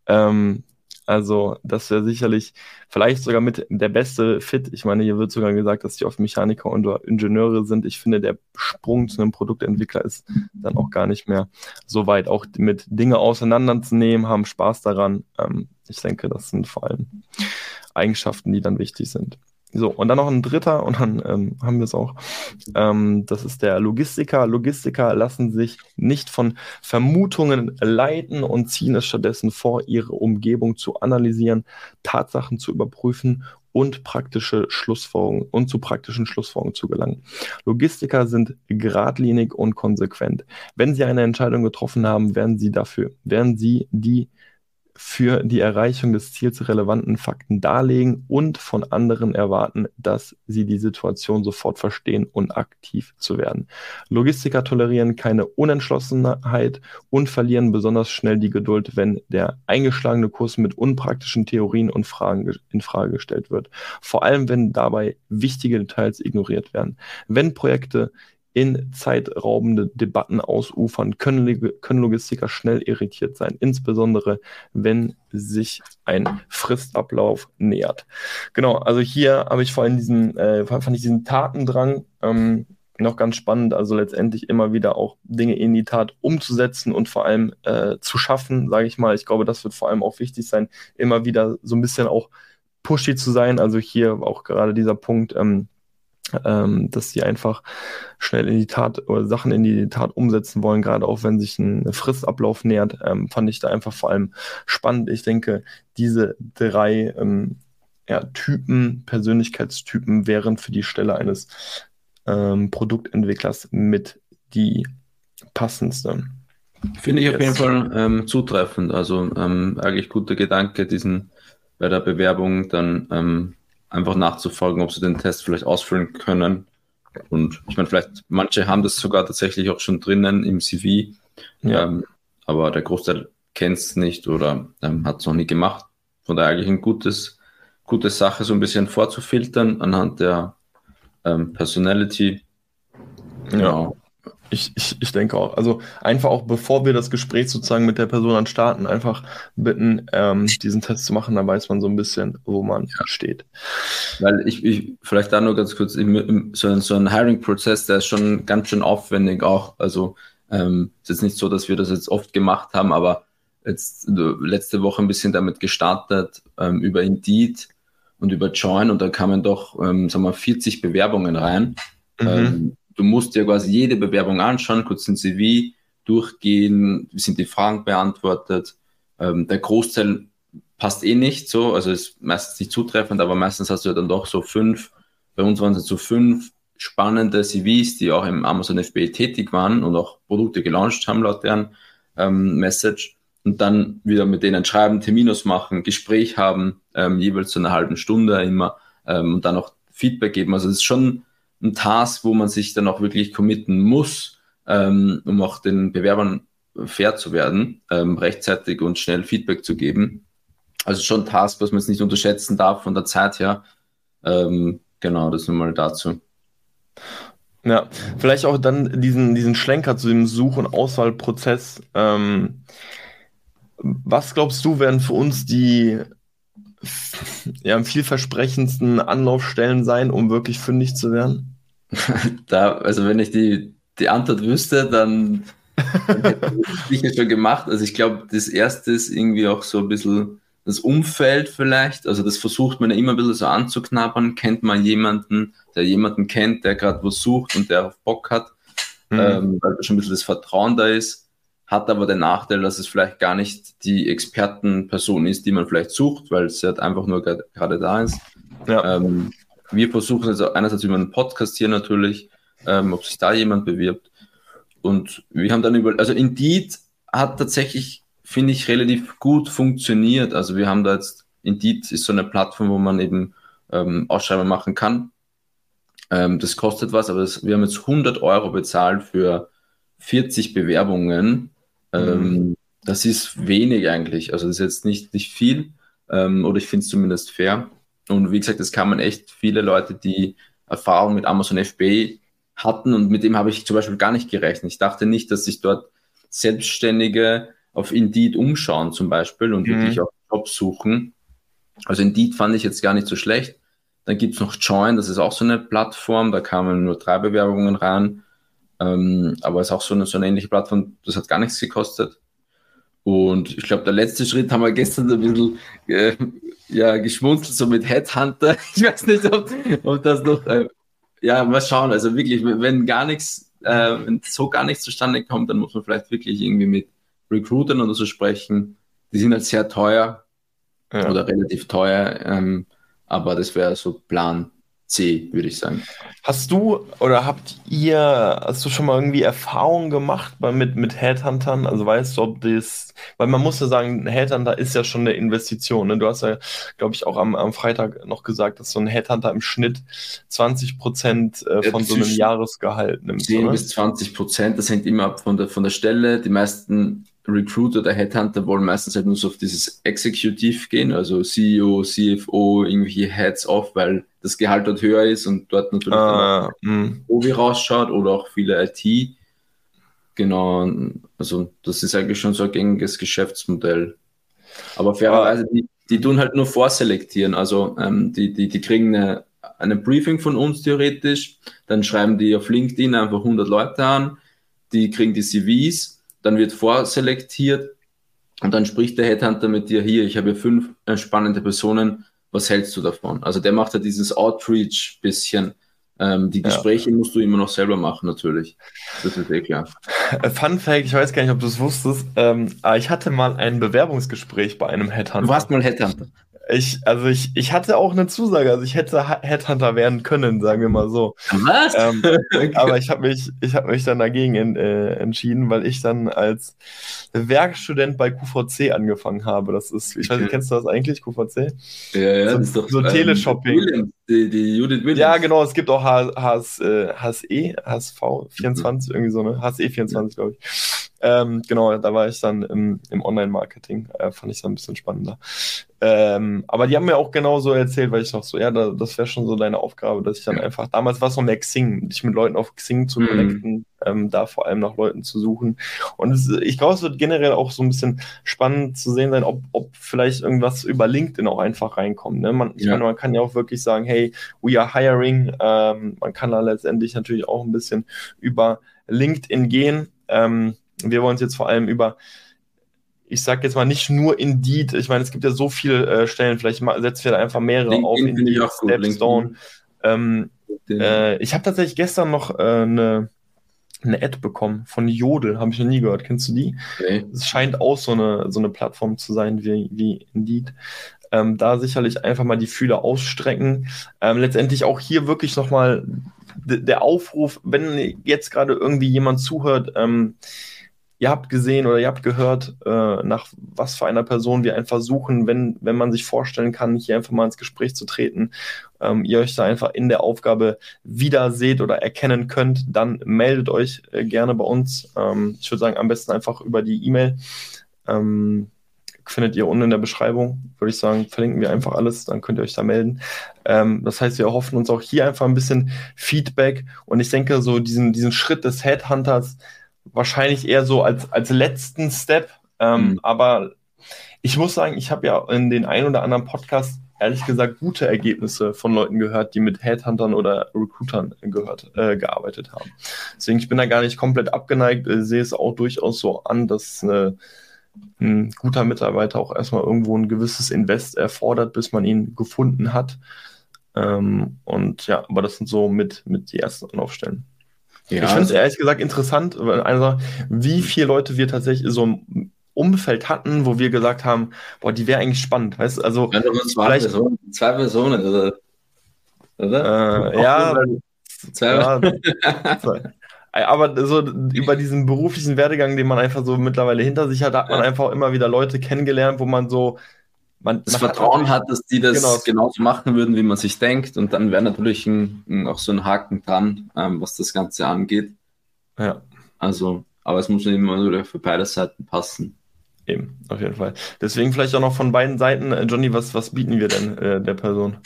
Ja. Ähm, also, das wäre sicherlich vielleicht sogar mit der beste Fit. Ich meine, hier wird sogar gesagt, dass die oft Mechaniker und Ingenieure sind. Ich finde, der Sprung zu einem Produktentwickler ist dann auch gar nicht mehr so weit. Auch mit Dinge auseinanderzunehmen, haben Spaß daran. Ähm, ich denke, das sind vor allem Eigenschaften, die dann wichtig sind. So, und dann noch ein dritter, und dann ähm, haben wir es auch. Ähm, das ist der Logistiker. Logistiker lassen sich nicht von Vermutungen leiten und ziehen es stattdessen vor, ihre Umgebung zu analysieren, Tatsachen zu überprüfen und praktische Schlussfolgerungen und zu praktischen Schlussfolgerungen zu gelangen. Logistiker sind geradlinig und konsequent. Wenn sie eine Entscheidung getroffen haben, werden sie dafür, werden sie die für die Erreichung des Ziels relevanten Fakten darlegen und von anderen erwarten, dass sie die Situation sofort verstehen und aktiv zu werden. Logistiker tolerieren keine Unentschlossenheit und verlieren besonders schnell die Geduld, wenn der eingeschlagene Kurs mit unpraktischen Theorien und Fragen in Frage gestellt wird. Vor allem, wenn dabei wichtige Details ignoriert werden. Wenn Projekte in zeitraubende Debatten ausufern, können, können Logistiker schnell irritiert sein, insbesondere wenn sich ein Fristablauf nähert. Genau, also hier habe ich vor allem diesen, äh, fand ich diesen Tatendrang ähm, noch ganz spannend, also letztendlich immer wieder auch Dinge in die Tat umzusetzen und vor allem äh, zu schaffen, sage ich mal. Ich glaube, das wird vor allem auch wichtig sein, immer wieder so ein bisschen auch pushy zu sein. Also hier auch gerade dieser Punkt, ähm, ähm, dass sie einfach schnell in die Tat oder Sachen in die Tat umsetzen wollen, gerade auch wenn sich ein Fristablauf nähert, ähm, fand ich da einfach vor allem spannend. Ich denke, diese drei ähm, ja, Typen, Persönlichkeitstypen wären für die Stelle eines ähm, Produktentwicklers mit die passendste. Finde ich Jetzt. auf jeden Fall ähm, zutreffend. Also ähm, eigentlich guter Gedanke, diesen bei der Bewerbung dann einfach nachzufolgen, ob sie den Test vielleicht ausfüllen können Und ich meine, vielleicht manche haben das sogar tatsächlich auch schon drinnen im CV, ja. ähm, aber der Großteil kennt es nicht oder ähm, hat es noch nie gemacht. Von daher eigentlich ein gutes, gute Sache, so ein bisschen vorzufiltern anhand der ähm, Personality. Genau. Ich, ich, ich denke auch. Also einfach auch, bevor wir das Gespräch sozusagen mit der Person an starten, einfach bitten, ähm, diesen Test zu machen, dann weiß man so ein bisschen, wo man ja. steht. Weil ich, ich vielleicht da nur ganz kurz, im, im, so, ein, so ein Hiring-Prozess, der ist schon ganz schön aufwendig auch. Also ähm, es ist nicht so, dass wir das jetzt oft gemacht haben, aber jetzt letzte Woche ein bisschen damit gestartet, ähm, über Indeed und über Join und da kamen doch, ähm, sagen wir, 40 Bewerbungen rein. Mhm. Ähm, du musst dir quasi jede Bewerbung anschauen, kurz ein CV durchgehen, wie sind die Fragen beantwortet. Ähm, der Großteil passt eh nicht so, also ist meistens nicht zutreffend, aber meistens hast du ja dann doch so fünf, bei uns waren es so fünf spannende CVs, die auch im Amazon FBA tätig waren und auch Produkte gelauncht haben laut deren ähm, Message und dann wieder mit denen schreiben, Terminus machen, Gespräch haben, ähm, jeweils so eine halben Stunde immer ähm, und dann auch Feedback geben. Also es ist schon ein Task, wo man sich dann auch wirklich committen muss, ähm, um auch den Bewerbern fair zu werden, ähm, rechtzeitig und schnell Feedback zu geben. Also schon ein Task, was man jetzt nicht unterschätzen darf von der Zeit her. Ähm, genau, das nur mal dazu. Ja, vielleicht auch dann diesen, diesen Schlenker zu dem Such- und Auswahlprozess. Ähm, was glaubst du, werden für uns die ja, vielversprechendsten Anlaufstellen sein, um wirklich fündig zu werden? da, also wenn ich die, die Antwort wüsste, dann, dann hätte ich sicher schon gemacht. Also ich glaube, das erste ist irgendwie auch so ein bisschen das Umfeld vielleicht. Also das versucht man ja immer ein bisschen so anzuknabbern. Kennt man jemanden, der jemanden kennt, der gerade was sucht und der auf Bock hat, mhm. ähm, weil schon ein bisschen das Vertrauen da ist. Hat aber den Nachteil, dass es vielleicht gar nicht die Expertenperson ist, die man vielleicht sucht, weil es halt einfach nur gerade da ist. Ja. Ähm, wir versuchen also einerseits über einen Podcast hier natürlich, ähm, ob sich da jemand bewirbt. Und wir haben dann über, also Indeed hat tatsächlich, finde ich, relativ gut funktioniert. Also wir haben da jetzt, Indeed ist so eine Plattform, wo man eben ähm, Ausschreibungen machen kann. Ähm, das kostet was, aber das, wir haben jetzt 100 Euro bezahlt für 40 Bewerbungen. Ähm, mhm. Das ist wenig eigentlich. Also das ist jetzt nicht, nicht viel. Ähm, oder ich finde es zumindest fair. Und wie gesagt, es kamen echt viele Leute, die Erfahrung mit Amazon FBA hatten und mit dem habe ich zum Beispiel gar nicht gerechnet. Ich dachte nicht, dass sich dort Selbstständige auf Indeed umschauen zum Beispiel und mhm. wirklich auch Jobs suchen. Also Indeed fand ich jetzt gar nicht so schlecht. Dann gibt es noch Join, das ist auch so eine Plattform, da kamen nur drei Bewerbungen rein. Ähm, aber es ist auch so eine, so eine ähnliche Plattform, das hat gar nichts gekostet. Und ich glaube, der letzte Schritt haben wir gestern ein bisschen äh, ja, geschmunzelt, so mit Headhunter. Ich weiß nicht, ob, ob das noch. Äh, ja, mal schauen. Also wirklich, wenn gar nichts, äh, wenn so gar nichts zustande kommt, dann muss man vielleicht wirklich irgendwie mit Recruitern oder so sprechen. Die sind halt sehr teuer ja. oder relativ teuer. Ähm, aber das wäre so Plan C, würde ich sagen. Hast du oder habt ihr, hast du schon mal irgendwie Erfahrungen gemacht mit, mit Headhuntern? Also weißt du, ob das, weil man muss ja sagen, ein Headhunter ist ja schon eine Investition. Ne? Du hast ja, glaube ich, auch am, am Freitag noch gesagt, dass so ein Headhunter im Schnitt 20 Prozent äh, von so einem Jahresgehalt nimmt. 10 oder? bis 20 Prozent, das hängt immer ab von der, von der Stelle. Die meisten Recruiter oder Headhunter wollen meistens halt nur so auf dieses Executive gehen, also CEO, CFO, irgendwelche Heads off, weil das Gehalt dort höher ist und dort natürlich ah, Obi rausschaut oder auch viele IT. Genau, also das ist eigentlich schon so ein gängiges Geschäftsmodell. Aber fairerweise, die, die tun halt nur vorselektieren. Also ähm, die, die, die kriegen eine, eine Briefing von uns theoretisch, dann schreiben die auf LinkedIn einfach 100 Leute an, die kriegen die CVs, dann wird vorselektiert und dann spricht der Headhunter mit dir hier, ich habe hier fünf äh, spannende Personen, was hältst du davon? Also der macht ja dieses Outreach bisschen. Ähm, die Gespräche ja. musst du immer noch selber machen, natürlich. Das ist eh klar. Äh, Fun Fact, ich weiß gar nicht, ob du es wusstest, ähm, aber ich hatte mal ein Bewerbungsgespräch bei einem Headhunter. Du warst mal Headhunter? Ich, also ich, ich hatte auch eine Zusage, also ich hätte Headhunter werden können, sagen wir mal so. Was? Ähm. Aber ich habe mich, ich habe mich dann dagegen in, äh, entschieden, weil ich dann als Werkstudent bei QVC angefangen habe. Das ist, ich weiß nicht, kennst du das eigentlich, QVC? Ja, ja, so, das ist doch so ähm, Teleshopping. Williams, die, die Judith Williams. Ja, genau, es gibt auch HS, äh, HSE, HSV 24, irgendwie so, ne? HSE 24, glaube ich. Ähm, genau, da war ich dann im, im Online-Marketing, äh, fand ich dann ein bisschen spannender. Ähm, aber die haben mir auch genauso erzählt, weil ich noch so, ja, da, das wäre schon so deine Aufgabe, dass ich dann einfach, damals war es noch mehr Xing, dich mit Leuten auf Xing zu Mhm. connecten, ähm, da vor allem nach Leuten zu suchen. Und es, ich glaube, es wird generell auch so ein bisschen spannend zu sehen sein, ob, ob vielleicht irgendwas über LinkedIn auch einfach reinkommt. Ne? Man, ich Ja. meine, man kann ja auch wirklich sagen, hey, we are hiring. Ähm, man kann da letztendlich natürlich auch ein bisschen über LinkedIn gehen. Ähm, wir wollen uns jetzt vor allem über ich sag jetzt mal nicht nur Indeed, ich meine, es gibt ja so viele äh, Stellen, vielleicht setzen wir da einfach mehrere LinkedIn auf, Indeed, Stepstone. Ähm, äh, ich habe tatsächlich gestern noch äh, eine, eine Ad bekommen von Jodel, habe ich noch nie gehört. Kennst du die? okay. Es scheint auch so eine, so eine Plattform zu sein wie, wie Indeed. Ähm, da sicherlich einfach mal die Fühler ausstrecken. Ähm, letztendlich auch hier wirklich nochmal der Aufruf, wenn jetzt gerade irgendwie jemand zuhört, ähm, ihr habt gesehen oder ihr habt gehört, äh, nach was für einer Person wir einfach suchen, wenn, wenn man sich vorstellen kann, hier einfach mal ins Gespräch zu treten, ähm, ihr euch da einfach in der Aufgabe wieder seht oder erkennen könnt, dann meldet euch äh, gerne bei uns. Ähm, ich würde sagen, am besten einfach über die E-Mail. Ähm, findet ihr unten in der Beschreibung, würde ich sagen, verlinken wir einfach alles, dann könnt ihr euch da melden. Ähm, das heißt, wir hoffen uns auch hier einfach ein bisschen Feedback und ich denke, so diesen, diesen Schritt des Headhunters wahrscheinlich eher so als, als letzten Step. Ähm, Mhm. Aber ich muss sagen, ich habe ja in den ein oder anderen Podcast ehrlich gesagt gute Ergebnisse von Leuten gehört, die mit Headhuntern oder Recruitern gehört, äh, gearbeitet haben. Deswegen, ich bin da gar nicht komplett abgeneigt, äh, sehe es auch durchaus so an, dass äh, ein guter Mitarbeiter auch erstmal irgendwo ein gewisses Invest erfordert, bis man ihn gefunden hat. Ähm, und ja, aber das sind so mit, mit die ersten Anlaufstellen. Ja, ich finde es ehrlich gesagt interessant, wie viele Leute wir tatsächlich so im Umfeld hatten, wo wir gesagt haben, boah, die wäre eigentlich spannend, weißt du? Also, Ja, zwei Vielleicht- Personen, zwei Personen, oder? Oder? äh, ja, Zwei ja, zwei. aber so über diesen beruflichen Werdegang, den man einfach so mittlerweile hinter sich hat, hat man einfach immer wieder Leute kennengelernt, wo man so, man, das man Vertrauen hat, dass die das Genau. genauso machen würden, wie man sich denkt. Und dann wäre natürlich ein, ein, auch so ein Haken dran, ähm, was das Ganze angeht. Ja, Also, aber es muss immer für beide Seiten passen. eben, auf jeden Fall. Deswegen vielleicht auch noch von beiden Seiten, äh, Johnny, was, was bieten wir denn äh, der Person?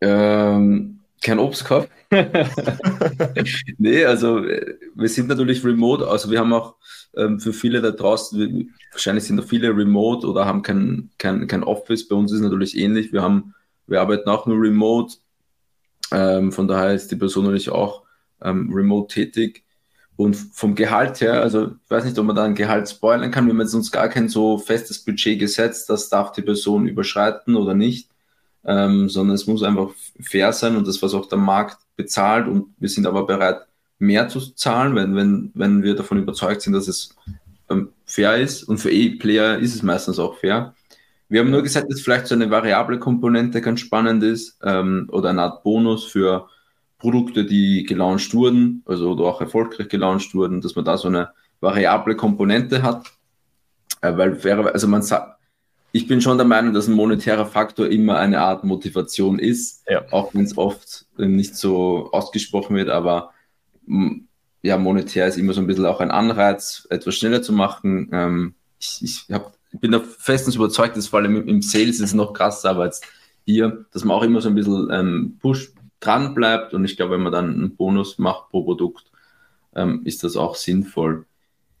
Ähm, kein Obstkorb. nee, also äh, wir sind natürlich remote, also wir haben auch ähm, für viele da draußen, wahrscheinlich sind da viele remote oder haben kein, kein, kein Office. Bei uns ist es natürlich ähnlich. Wir haben, wir arbeiten auch nur remote. Ähm, von daher ist die Person natürlich auch ähm, remote tätig. Und vom Gehalt her, also ich weiß nicht, ob man da ein Gehalt spoilern kann, wir haben jetzt uns gar kein so festes Budget gesetzt, das darf die Person überschreiten oder nicht ähm, sondern es muss einfach fair sein und das, was auch der Markt bezahlt und wir sind aber bereit, mehr zu zahlen, wenn, wenn, wenn wir davon überzeugt sind, dass es ähm, fair ist und für E-Player ist es meistens auch fair. Wir haben nur gesagt, dass vielleicht so eine variable Komponente ganz spannend ist ähm, oder eine Art Bonus für Produkte, die gelauncht wurden, also oder auch erfolgreich gelauncht wurden, dass man da so eine variable Komponente hat. Äh, weil wäre, also man sagt, ich bin schon der Meinung, dass ein monetärer Faktor immer eine Art Motivation ist, Ja. auch wenn es oft äh, nicht so ausgesprochen wird, aber ja, monetär ist immer so ein bisschen auch ein Anreiz, etwas schneller zu machen. Ähm, ich, ich, hab, bin da festens überzeugt, dass vor allem im, Sales ist noch krasser, aber jetzt hier, dass man auch immer so ein bisschen ähm, Push dran bleibt und ich glaube, wenn man dann einen Bonus macht pro Produkt, ähm, ist das auch sinnvoll.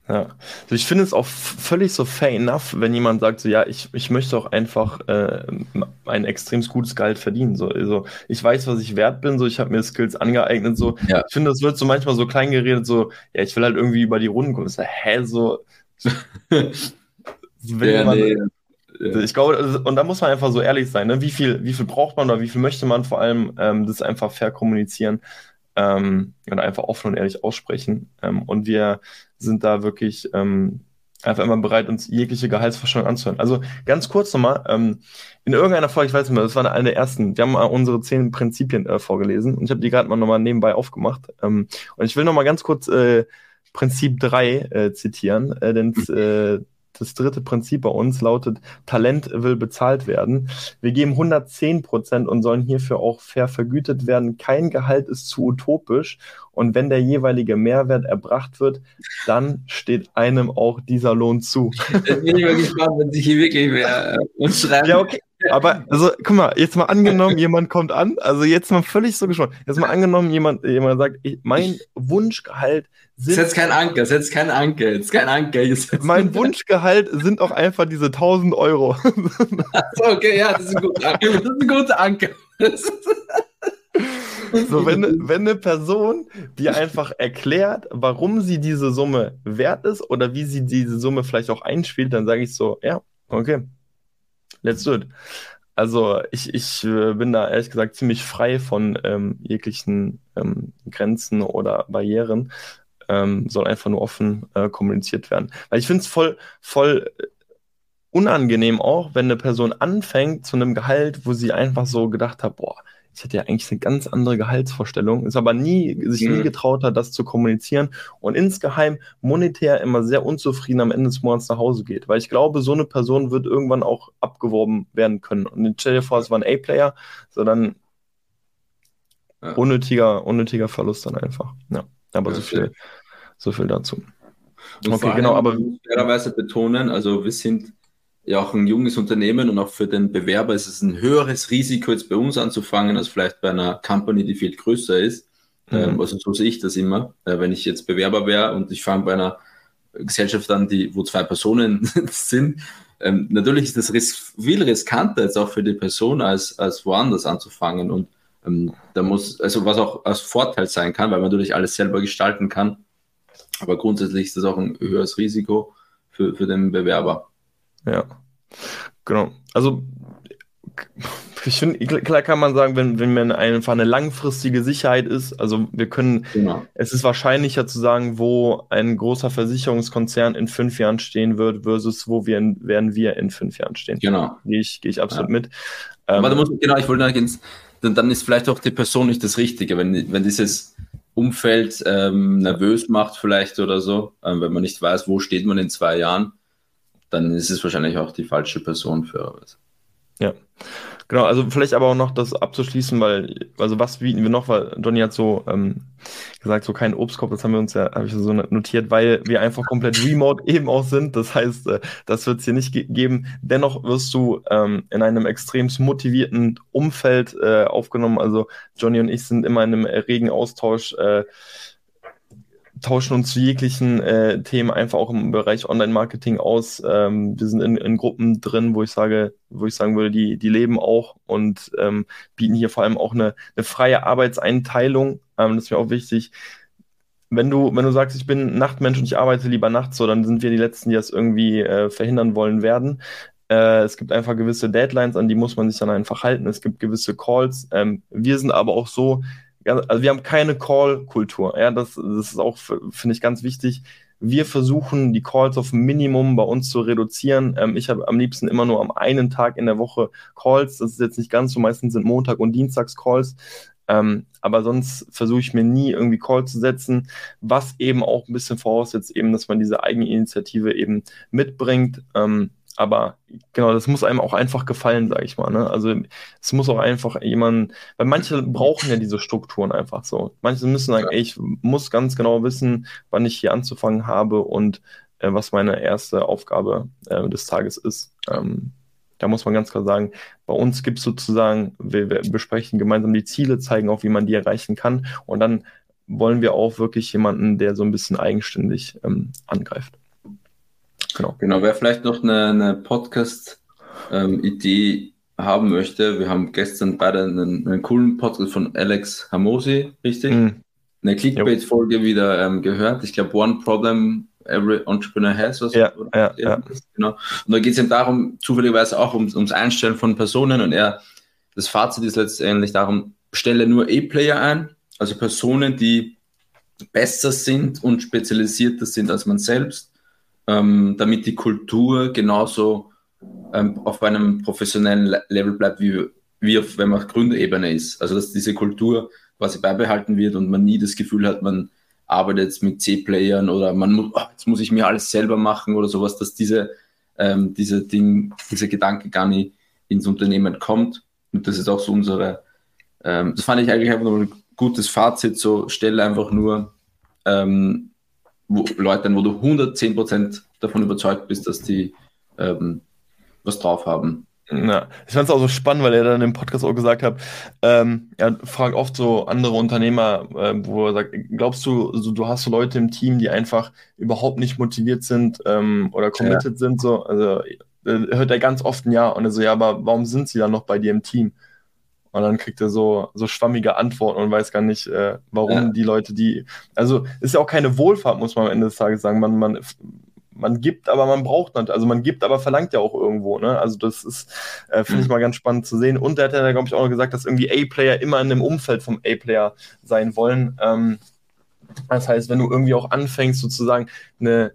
Ja, also ich finde es auch völlig so fair enough, wenn jemand sagt, so ja, ich, ich möchte auch einfach äh, ein extrem gutes Gehalt verdienen. So, also ich weiß, was ich wert bin, so ich habe mir Skills angeeignet. So, Ja. ich finde, das wird so manchmal so klein geredet, so, ja, ich will halt irgendwie über die Runden kommen. So, hä, so, wenn Ja, jemand, nee, ja. ich glaube, also, und da muss man einfach so ehrlich sein, ne? Wie viel, wie viel braucht man oder wie viel möchte man vor allem ähm, das einfach fair kommunizieren ähm, und einfach offen und ehrlich aussprechen. Ähm, und wir sind da wirklich ähm, einfach immer bereit, uns jegliche Gehaltsvorstellung anzuhören. Also ganz kurz nochmal, ähm, in irgendeiner Folge, ich weiß nicht mehr, das war eine der ersten, wir haben mal unsere zehn Prinzipien äh, vorgelesen und ich habe die gerade mal nochmal nebenbei aufgemacht. Ähm, und ich will nochmal ganz kurz äh, Prinzip 3 äh, zitieren, äh, denn äh, das dritte Prinzip bei uns lautet, Talent will bezahlt werden. Wir geben 110 Prozent und sollen hierfür auch fair vergütet werden. Kein Gehalt ist zu utopisch. Und wenn der jeweilige Mehrwert erbracht wird, dann steht einem auch dieser Lohn zu. Jetzt bin ich mal gespannt, wenn sich hier wirklich wer äh, uns schreibt. Ja, okay. Aber, also, guck mal, jetzt mal angenommen, jemand kommt an, also jetzt mal völlig so gespannt. Jetzt mal angenommen, jemand, jemand sagt, ich, mein Wunschgehalt sind. Setz kein Anker, setz kein Anker, jetzt kein Anker. Jetzt mein Wunschgehalt sind auch einfach diese 1000 Euro. Achso, okay, ja, das ist ein guter Anker. Das ist ein guter Anker. So, wenn, wenn eine Person dir einfach erklärt, warum sie diese Summe wert ist oder wie sie diese Summe vielleicht auch einspielt, dann sage ich so, ja, okay, let's do it. Also ich, ich äh, bin da ehrlich gesagt ziemlich frei von ähm, jeglichen ähm, Grenzen oder Barrieren. Ähm, soll einfach nur offen äh, kommuniziert werden. Weil ich finde es voll, voll äh, unangenehm auch, wenn eine Person anfängt zu einem Gehalt, wo sie einfach so gedacht hat, boah, ich hatte ja eigentlich eine ganz andere Gehaltsvorstellung, ist aber nie, sich mhm. nie getraut hat, das zu kommunizieren und insgeheim monetär immer sehr unzufrieden am Ende des Monats nach Hause geht. Weil ich glaube, so eine Person wird irgendwann auch abgeworben werden können. Und stell dir vor, es war ein A-Player, sondern ja. unnötiger, unnötiger Verlust dann einfach. Ja, aber ja, so viel, so viel dazu. Und okay, genau, aber fairerweise betonen, also wir sind ja auch ein junges Unternehmen und auch für den Bewerber ist es ein höheres Risiko, jetzt bei uns anzufangen, als vielleicht bei einer Company, die viel größer ist. Mhm. Ähm, also so sehe ich das immer. Äh, wenn ich jetzt Bewerber wäre und ich fange bei einer Gesellschaft an, die, wo zwei Personen sind, ähm, natürlich ist das ris viel riskanter jetzt auch für die Person, als, als woanders anzufangen. Und ähm, da muss, also was auch als Vorteil sein kann, weil man natürlich alles selber gestalten kann. Aber grundsätzlich ist das auch ein höheres Risiko für, für den Bewerber. Ja, genau. Also ich finde, klar kann man sagen, wenn, wenn man einfach eine langfristige Sicherheit ist, also wir können, genau. es ist wahrscheinlicher zu sagen, wo ein großer Versicherungskonzern in fünf Jahren stehen wird, versus wo wir in, werden wir in fünf Jahren stehen. Genau. Gehe ich, gehe ich absolut ja. mit. Aber ähm, musst, genau, ich wollte übrigens, dann, dann ist vielleicht auch die Person nicht das Richtige, wenn, wenn dieses Umfeld ähm, nervös macht vielleicht oder so, ähm, wenn man nicht weiß, wo steht man in zwei Jahren dann ist es wahrscheinlich auch die falsche Person für was. Ja, genau. Also vielleicht aber auch noch das abzuschließen, weil, also was bieten wir noch, weil Johnny hat so ähm, gesagt, so kein Obstkorb, das haben wir uns ja, habe ich so notiert, weil wir einfach komplett remote eben auch sind. Das heißt, äh, das wird es hier nicht ge geben. Dennoch wirst du ähm, in einem extrem motivierten Umfeld äh, aufgenommen. Also Johnny und ich sind immer in einem regen Austausch. Äh, tauschen uns zu jeglichen äh, Themen einfach auch im Bereich Online-Marketing aus. Ähm, wir sind in, in, Gruppen drin, wo ich sage, wo ich sagen würde, die, die leben auch und ähm, bieten hier vor allem auch eine, eine freie Arbeitseinteilung. Ähm, das ist mir auch wichtig. Wenn du, wenn du sagst, ich bin Nachtmensch und ich arbeite lieber nachts, so, dann sind wir die Letzten, die das irgendwie äh, verhindern wollen werden. Äh, es gibt einfach gewisse Deadlines, an die muss man sich dann einfach halten. Es gibt gewisse Calls. Ähm, wir sind aber auch so, also wir haben keine Call-Kultur. Ja, das, das ist auch, finde ich, ganz wichtig. Wir versuchen, die Calls auf Minimum bei uns zu reduzieren. Ähm, ich habe am liebsten immer nur am einen Tag in der Woche Calls. Das ist jetzt nicht ganz so. Meistens sind Montag- und Dienstags-Calls. Ähm, aber sonst versuche ich mir nie irgendwie Call zu setzen, was eben auch ein bisschen voraussetzt, eben, dass man diese eigene Initiative eben mitbringt. Ähm, aber genau, das muss einem auch einfach gefallen, sage ich mal. Ne? Also es muss auch einfach jemand, weil manche brauchen ja diese Strukturen einfach so. Manche müssen sagen, ey, ich muss ganz genau wissen, wann ich hier anzufangen habe und äh, was meine erste Aufgabe äh, des Tages ist. Ähm, da muss man ganz klar sagen, bei uns gibt es sozusagen, wir, wir besprechen gemeinsam die Ziele, zeigen auch, wie man die erreichen kann und dann wollen wir auch wirklich jemanden, der so ein bisschen eigenständig ähm, angreift. Genau. Genau, wer vielleicht noch eine, eine Podcast-Idee ähm, haben möchte, wir haben gestern beide einen, einen, coolen Podcast von Alex Hamosi, richtig? Mhm. Eine Clickbait-Folge wieder ähm, gehört. Ich glaube, One Problem Every Entrepreneur Has. Was ja, ja, ja. Genau. Und da geht es ihm darum, zufälligerweise auch ums, ums Einstellen von Personen und er, das Fazit ist letztendlich darum, stelle nur A-Player ein, also Personen, die besser sind und spezialisierter sind als man selbst ähm, damit die Kultur genauso ähm, auf einem professionellen Level bleibt, wie, wie auf, wenn man auf Gründerebene ist. Also dass diese Kultur quasi beibehalten wird und man nie das Gefühl hat, man arbeitet jetzt mit C-Playern oder man muss, oh, jetzt muss ich mir alles selber machen oder sowas, dass diese, ähm, diese Ding, dieser Gedanke gar nicht ins Unternehmen kommt. Und das ist auch so unsere, ähm, das fand ich eigentlich einfach nur ein gutes Fazit, so stelle einfach nur ähm, wo, Leute wo du 110% davon überzeugt bist, dass die ähm, was drauf haben. Ja, ich fand es auch so spannend, weil er dann im Podcast auch gesagt hat, ähm, er fragt oft so andere Unternehmer, äh, wo er sagt, glaubst du, so, du hast so Leute im Team, die einfach überhaupt nicht motiviert sind ähm, oder committed ja. sind, so, also äh, hört er ganz oft ein Ja und er so, ja, aber warum sind sie dann noch bei dir im Team? Und dann kriegt er so, so schwammige Antworten und weiß gar nicht, äh, warum ja. die Leute, die, also ist ja auch keine Wohlfahrt, muss man am Ende des Tages sagen. Man, man, man gibt, aber man braucht nicht, also man gibt, aber verlangt ja auch irgendwo, ne? Also das ist, äh, finde mhm. ich mal ganz spannend zu sehen. Und er hat ja, glaube ich, auch noch gesagt, dass irgendwie A-Player immer in dem Umfeld vom A-Player sein wollen. Ähm, das heißt, wenn du irgendwie auch anfängst, sozusagen eine,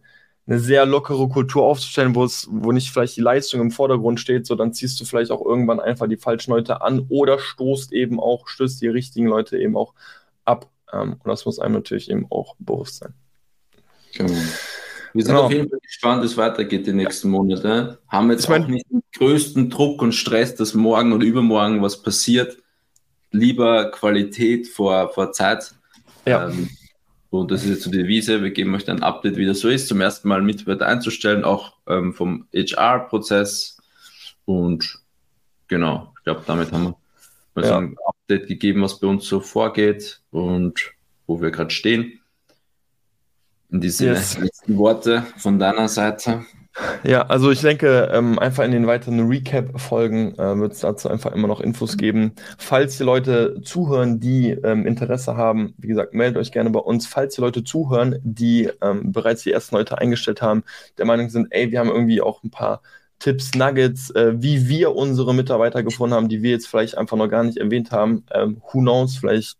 eine sehr lockere Kultur aufzustellen, wo es, wo nicht vielleicht die Leistung im Vordergrund steht, so dann ziehst du vielleicht auch irgendwann einfach die falschen Leute an oder stoßt eben auch, stößt die richtigen Leute eben auch ab. Ähm, und das muss einem natürlich eben auch bewusst sein. Genau. Wir sind genau. auf jeden Fall gespannt, wie es weitergeht die nächsten Monate. Haben jetzt ich mein, auch nicht den größten Druck und Stress, dass morgen oder übermorgen was passiert. Lieber Qualität vor, vor Zeit. Ja. Ähm, und das ist jetzt so die Devise. Wir geben euch ein Update, wie das so ist. Zum ersten Mal Mitarbeiter einzustellen, auch ähm, vom HR-Prozess. Und genau, ich glaube, damit haben wir mal ja. so ein Update gegeben, was bei uns so vorgeht und wo wir gerade stehen. In diese yes. letzten Worte von deiner Seite. Ja, also ich denke, ähm, einfach in den weiteren Recap-Folgen äh, wird es dazu einfach immer noch Infos geben. Falls die Leute zuhören, die ähm, Interesse haben, wie gesagt, meldet euch gerne bei uns. Falls die Leute zuhören, die ähm, bereits die ersten Leute eingestellt haben, der Meinung sind, ey, wir haben irgendwie auch ein paar Tipps, Nuggets, äh, wie wir unsere Mitarbeiter gefunden haben, die wir jetzt vielleicht einfach noch gar nicht erwähnt haben. Ähm, who knows, vielleicht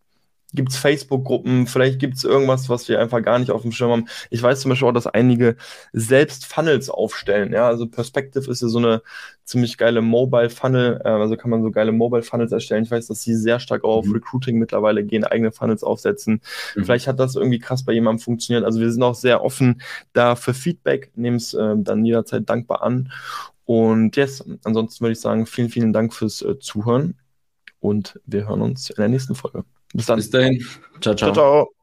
gibt es Facebook-Gruppen, vielleicht gibt es irgendwas, was wir einfach gar nicht auf dem Schirm haben. Ich weiß zum Beispiel auch, dass einige selbst Funnels aufstellen. Ja, also Perspective ist ja so eine ziemlich geile Mobile-Funnel, äh, also kann man so geile Mobile-Funnels erstellen. Ich weiß, dass sie sehr stark auf mhm. Recruiting mittlerweile gehen, eigene Funnels aufsetzen. Mhm. Vielleicht hat das irgendwie krass bei jemandem funktioniert. Also wir sind auch sehr offen da für Feedback, nehmen es äh, dann jederzeit dankbar an. Und yes, ansonsten würde ich sagen, vielen, vielen Dank fürs äh, Zuhören und wir hören uns in der nächsten Folge. Bis dann. Bis dahin. Ciao, ciao. ciao, ciao.